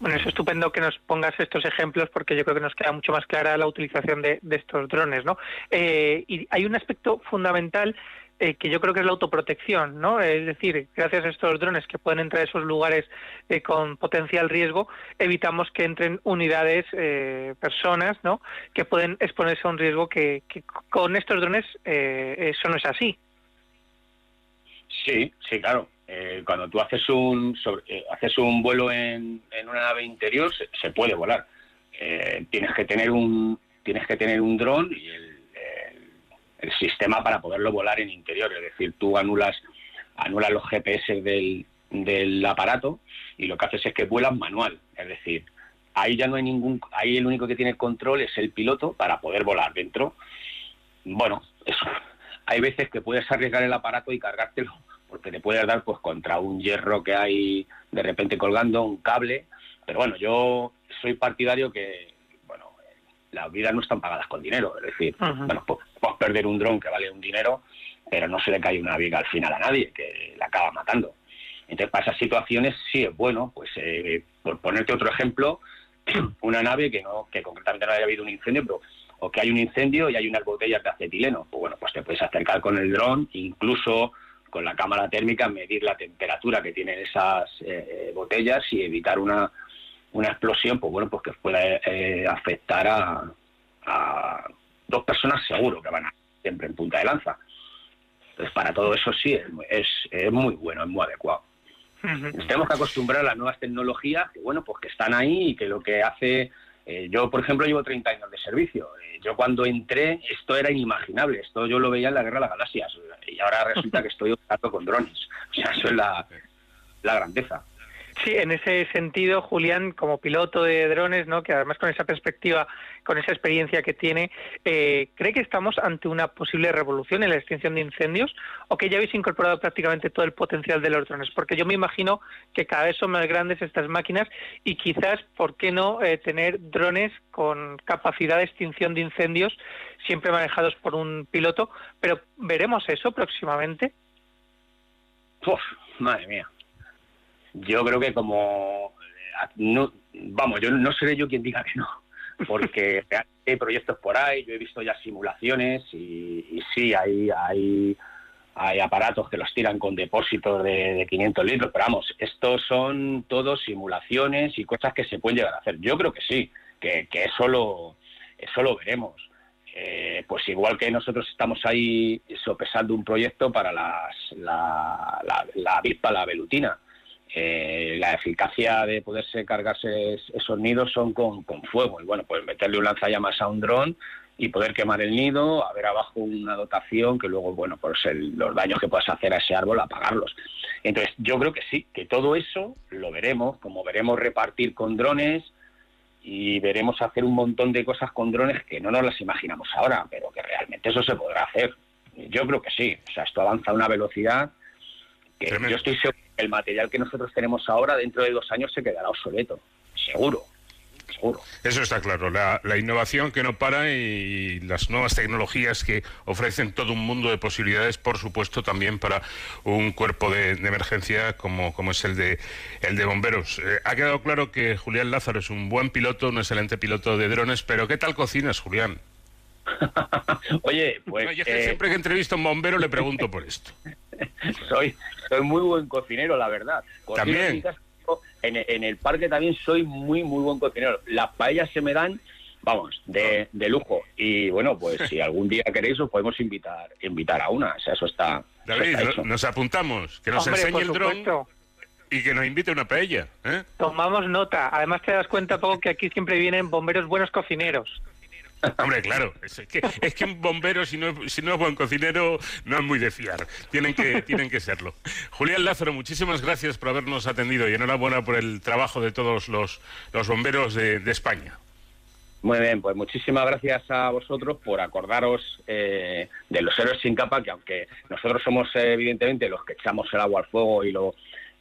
Bueno, es estupendo que nos pongas estos ejemplos porque yo creo que nos queda mucho más clara la utilización de, estos drones, ¿no? Eh, y hay un aspecto fundamental eh, que yo creo que es la autoprotección, ¿no? Es decir, gracias a estos drones que pueden entrar a esos lugares eh, con potencial riesgo, evitamos que entren unidades, eh, personas, ¿no? Que pueden exponerse a un riesgo que, que con estos drones eh, eso no es así. Sí, sí, claro. Eh, cuando tú haces un sobre- eh, haces un vuelo en, en una nave interior se, se puede volar. Eh, tienes que tener un tienes que tener un dron y el, el- sistema para poderlo volar en interior. Es decir, tú anulas anulas los GPS del, del aparato y lo que haces es que vuelas manual. Es decir, ahí ya no hay ningún ahí el único que tiene control es el piloto para poder volar dentro. Bueno, eso. Hay veces que puedes arriesgar el aparato y cargártelo porque te puedes dar pues contra un hierro que hay de repente colgando, un cable. Pero bueno, yo soy partidario que, bueno, las vidas no están pagadas con dinero. Es decir, bueno, pues, puedes perder un dron que vale un dinero, pero no se le cae una viga al final a nadie, que la acaba matando. Entonces, para esas situaciones sí es bueno, pues eh, por ponerte otro ejemplo, una nave que no que concretamente no haya habido un incendio, pero o que hay un incendio y hay unas botellas de acetileno, pues bueno, pues te puedes acercar con el dron, incluso con la cámara térmica, medir la temperatura que tienen esas eh, botellas y evitar una, una explosión, pues bueno, pues que pueda eh, afectar a, a dos personas seguro que van a siempre en punta de lanza. Entonces, para todo eso sí, es, es, es muy bueno, es muy adecuado. Nos tenemos que acostumbrar a las nuevas tecnologías que, bueno, pues que están ahí y que lo que hace... eh, yo, por ejemplo, llevo 30 años de servicio. Eh, yo cuando entré, esto era inimaginable. Esto yo lo veía en la Guerra de las Galaxias. Y ahora resulta que estoy operando con drones. O sea, eso es la, la grandeza. Sí, en ese sentido, Julián, como piloto de drones, ¿no? que además con esa perspectiva, con esa experiencia que tiene, eh, ¿cree que estamos ante una posible revolución en la extinción de incendios o que ya habéis incorporado prácticamente todo el potencial de los drones? Porque yo me imagino que cada vez son más grandes estas máquinas y quizás, ¿por qué no eh, tener drones con capacidad de extinción de incendios, siempre manejados por un piloto? Pero ¿veremos eso próximamente? Uf, madre mía. Yo creo que como no, vamos, yo no seré yo quien diga que no, porque hay proyectos por ahí, yo he visto ya simulaciones y, y sí, hay, hay, hay aparatos que los tiran con depósitos de, de 500 litros, pero vamos, estos son todos simulaciones y cosas que se pueden llegar a hacer. Yo creo que sí, que, que eso, lo, eso lo veremos. Eh, pues igual que nosotros estamos ahí sopesando un proyecto para las, la, la, la avispa, la velutina. Eh, la eficacia de poderse cargarse es- esos nidos son con, fuego. Y bueno, pues meterle un lanzallamas a un dron y poder quemar el nido, haber abajo una dotación que luego, bueno, pues los daños que puedas hacer a ese árbol, apagarlos. Entonces, yo creo que sí, que todo eso lo veremos, como veremos repartir con drones y veremos hacer un montón de cosas con drones que no nos las imaginamos ahora, pero que realmente eso se podrá hacer. Yo creo que sí. O sea, esto avanza a una velocidad que yo estoy seguro que el material que nosotros tenemos ahora dentro de dos años se quedará obsoleto. Seguro. Seguro. Eso está claro, la, la innovación que no para y las nuevas tecnologías que ofrecen todo un mundo de posibilidades, por supuesto, también para un cuerpo de, de emergencia como, como es el de, el de bomberos. Eh, ha quedado claro que Julián Lázaro es un buen piloto, un excelente piloto de drones, pero ¿qué tal cocinas, Julián? Oye, pues... Que eh, siempre que entrevisto a un bombero le pregunto por esto. soy, soy muy buen cocinero, la verdad. Cocino También. en mi casa, En, en el parque también soy muy, muy buen cocinero. Las paellas se me dan, vamos, de, de lujo. Y bueno, pues si algún día queréis os podemos invitar invitar a una. O sea, eso está, eso David, está no- hecho. nos apuntamos, que nos Hombre, enseñe el dron y que nos invite a una paella. ¿eh? Tomamos nota. Además te das cuenta, poco que aquí siempre vienen bomberos buenos cocineros. Hombre, claro, es que, es que un bombero, si no, es- si no es buen cocinero, no es muy de fiar. Tienen que, tienen que serlo. Julián Lázaro, muchísimas gracias por habernos atendido y enhorabuena por el trabajo de todos los, los bomberos de, España. Muy bien, pues muchísimas gracias a vosotros por acordaros eh, de los héroes sin capa, que aunque nosotros somos eh, evidentemente los que echamos el agua al fuego y, lo,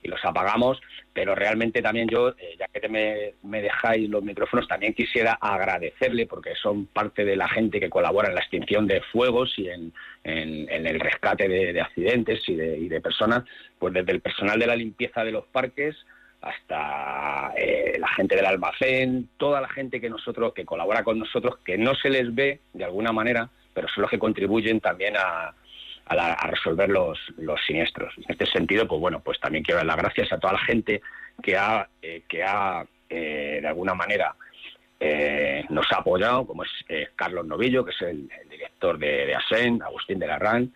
y los apagamos, pero realmente también yo, eh, ya que te me, dejáis los micrófonos, también quisiera agradecerle, porque son parte de la gente que colabora en la extinción de fuegos y en, en- el rescate de, de accidentes y de, y de personas, pues desde el personal de la limpieza de los parques hasta eh, la gente del almacén, toda la gente que nosotros que colabora con nosotros, que no se les ve de alguna manera, pero son los que contribuyen también a, a la- a resolver los, los siniestros. En este sentido, pues bueno, pues también quiero dar las gracias a toda la gente que ha, eh, que ha eh, de alguna manera eh, nos ha apoyado, como es Carlos Novillo, que es el, el director de, de ASEN, Agustín de Larrán,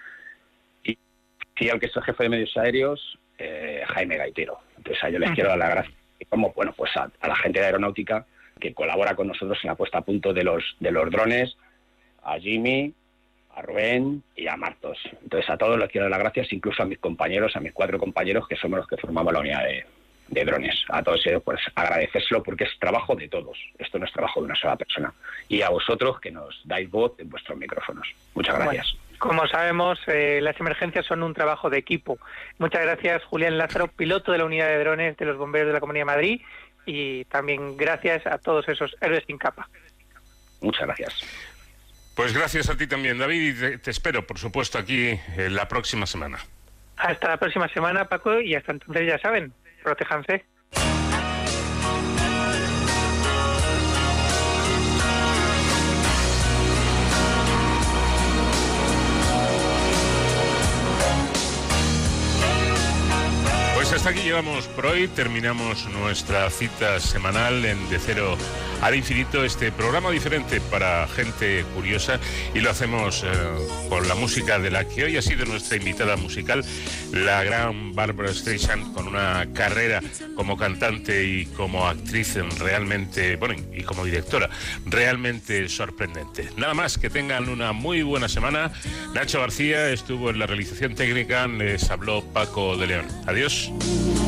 y, y al que es el jefe de medios aéreos, Jaime Gaitero. Entonces a ellos les quiero dar las gracias. Y como, bueno, pues a, a la gente de aeronáutica que colabora con nosotros en la puesta a punto de los, de los drones, a Jimmy, a Rubén y a Martos. Entonces a todos les quiero dar las gracias, incluso a mis compañeros, a mis cuatro compañeros que somos los que formamos la unidad de, de drones. A todos ellos, pues agradecérselo porque es trabajo de todos. Esto no es trabajo de una sola persona. Y a vosotros que nos dais voz en vuestros micrófonos. Muchas gracias. Como sabemos, eh, las emergencias son un trabajo de equipo. Muchas gracias, Julián Lázaro, piloto de la unidad de drones de los bomberos de la Comunidad de Madrid. Y también gracias a todos esos héroes sin capa. Muchas gracias. Pues gracias a ti también, David, y te, espero, por supuesto, aquí eh, la próxima semana. Hasta la próxima semana, Paco, y hasta entonces ya saben, protéjanse. Hasta aquí llegamos por hoy, terminamos nuestra cita semanal en De Cero al Infinito, este programa diferente para gente curiosa y lo hacemos eh, con la música de la que hoy ha sido nuestra invitada musical, la gran Barbara Streisand, con una carrera como cantante y como actriz realmente, bueno, y como directora, realmente sorprendente. Nada más, que tengan una muy buena semana. Nacho García estuvo en la realización técnica, les habló Paco de León. Adiós. you.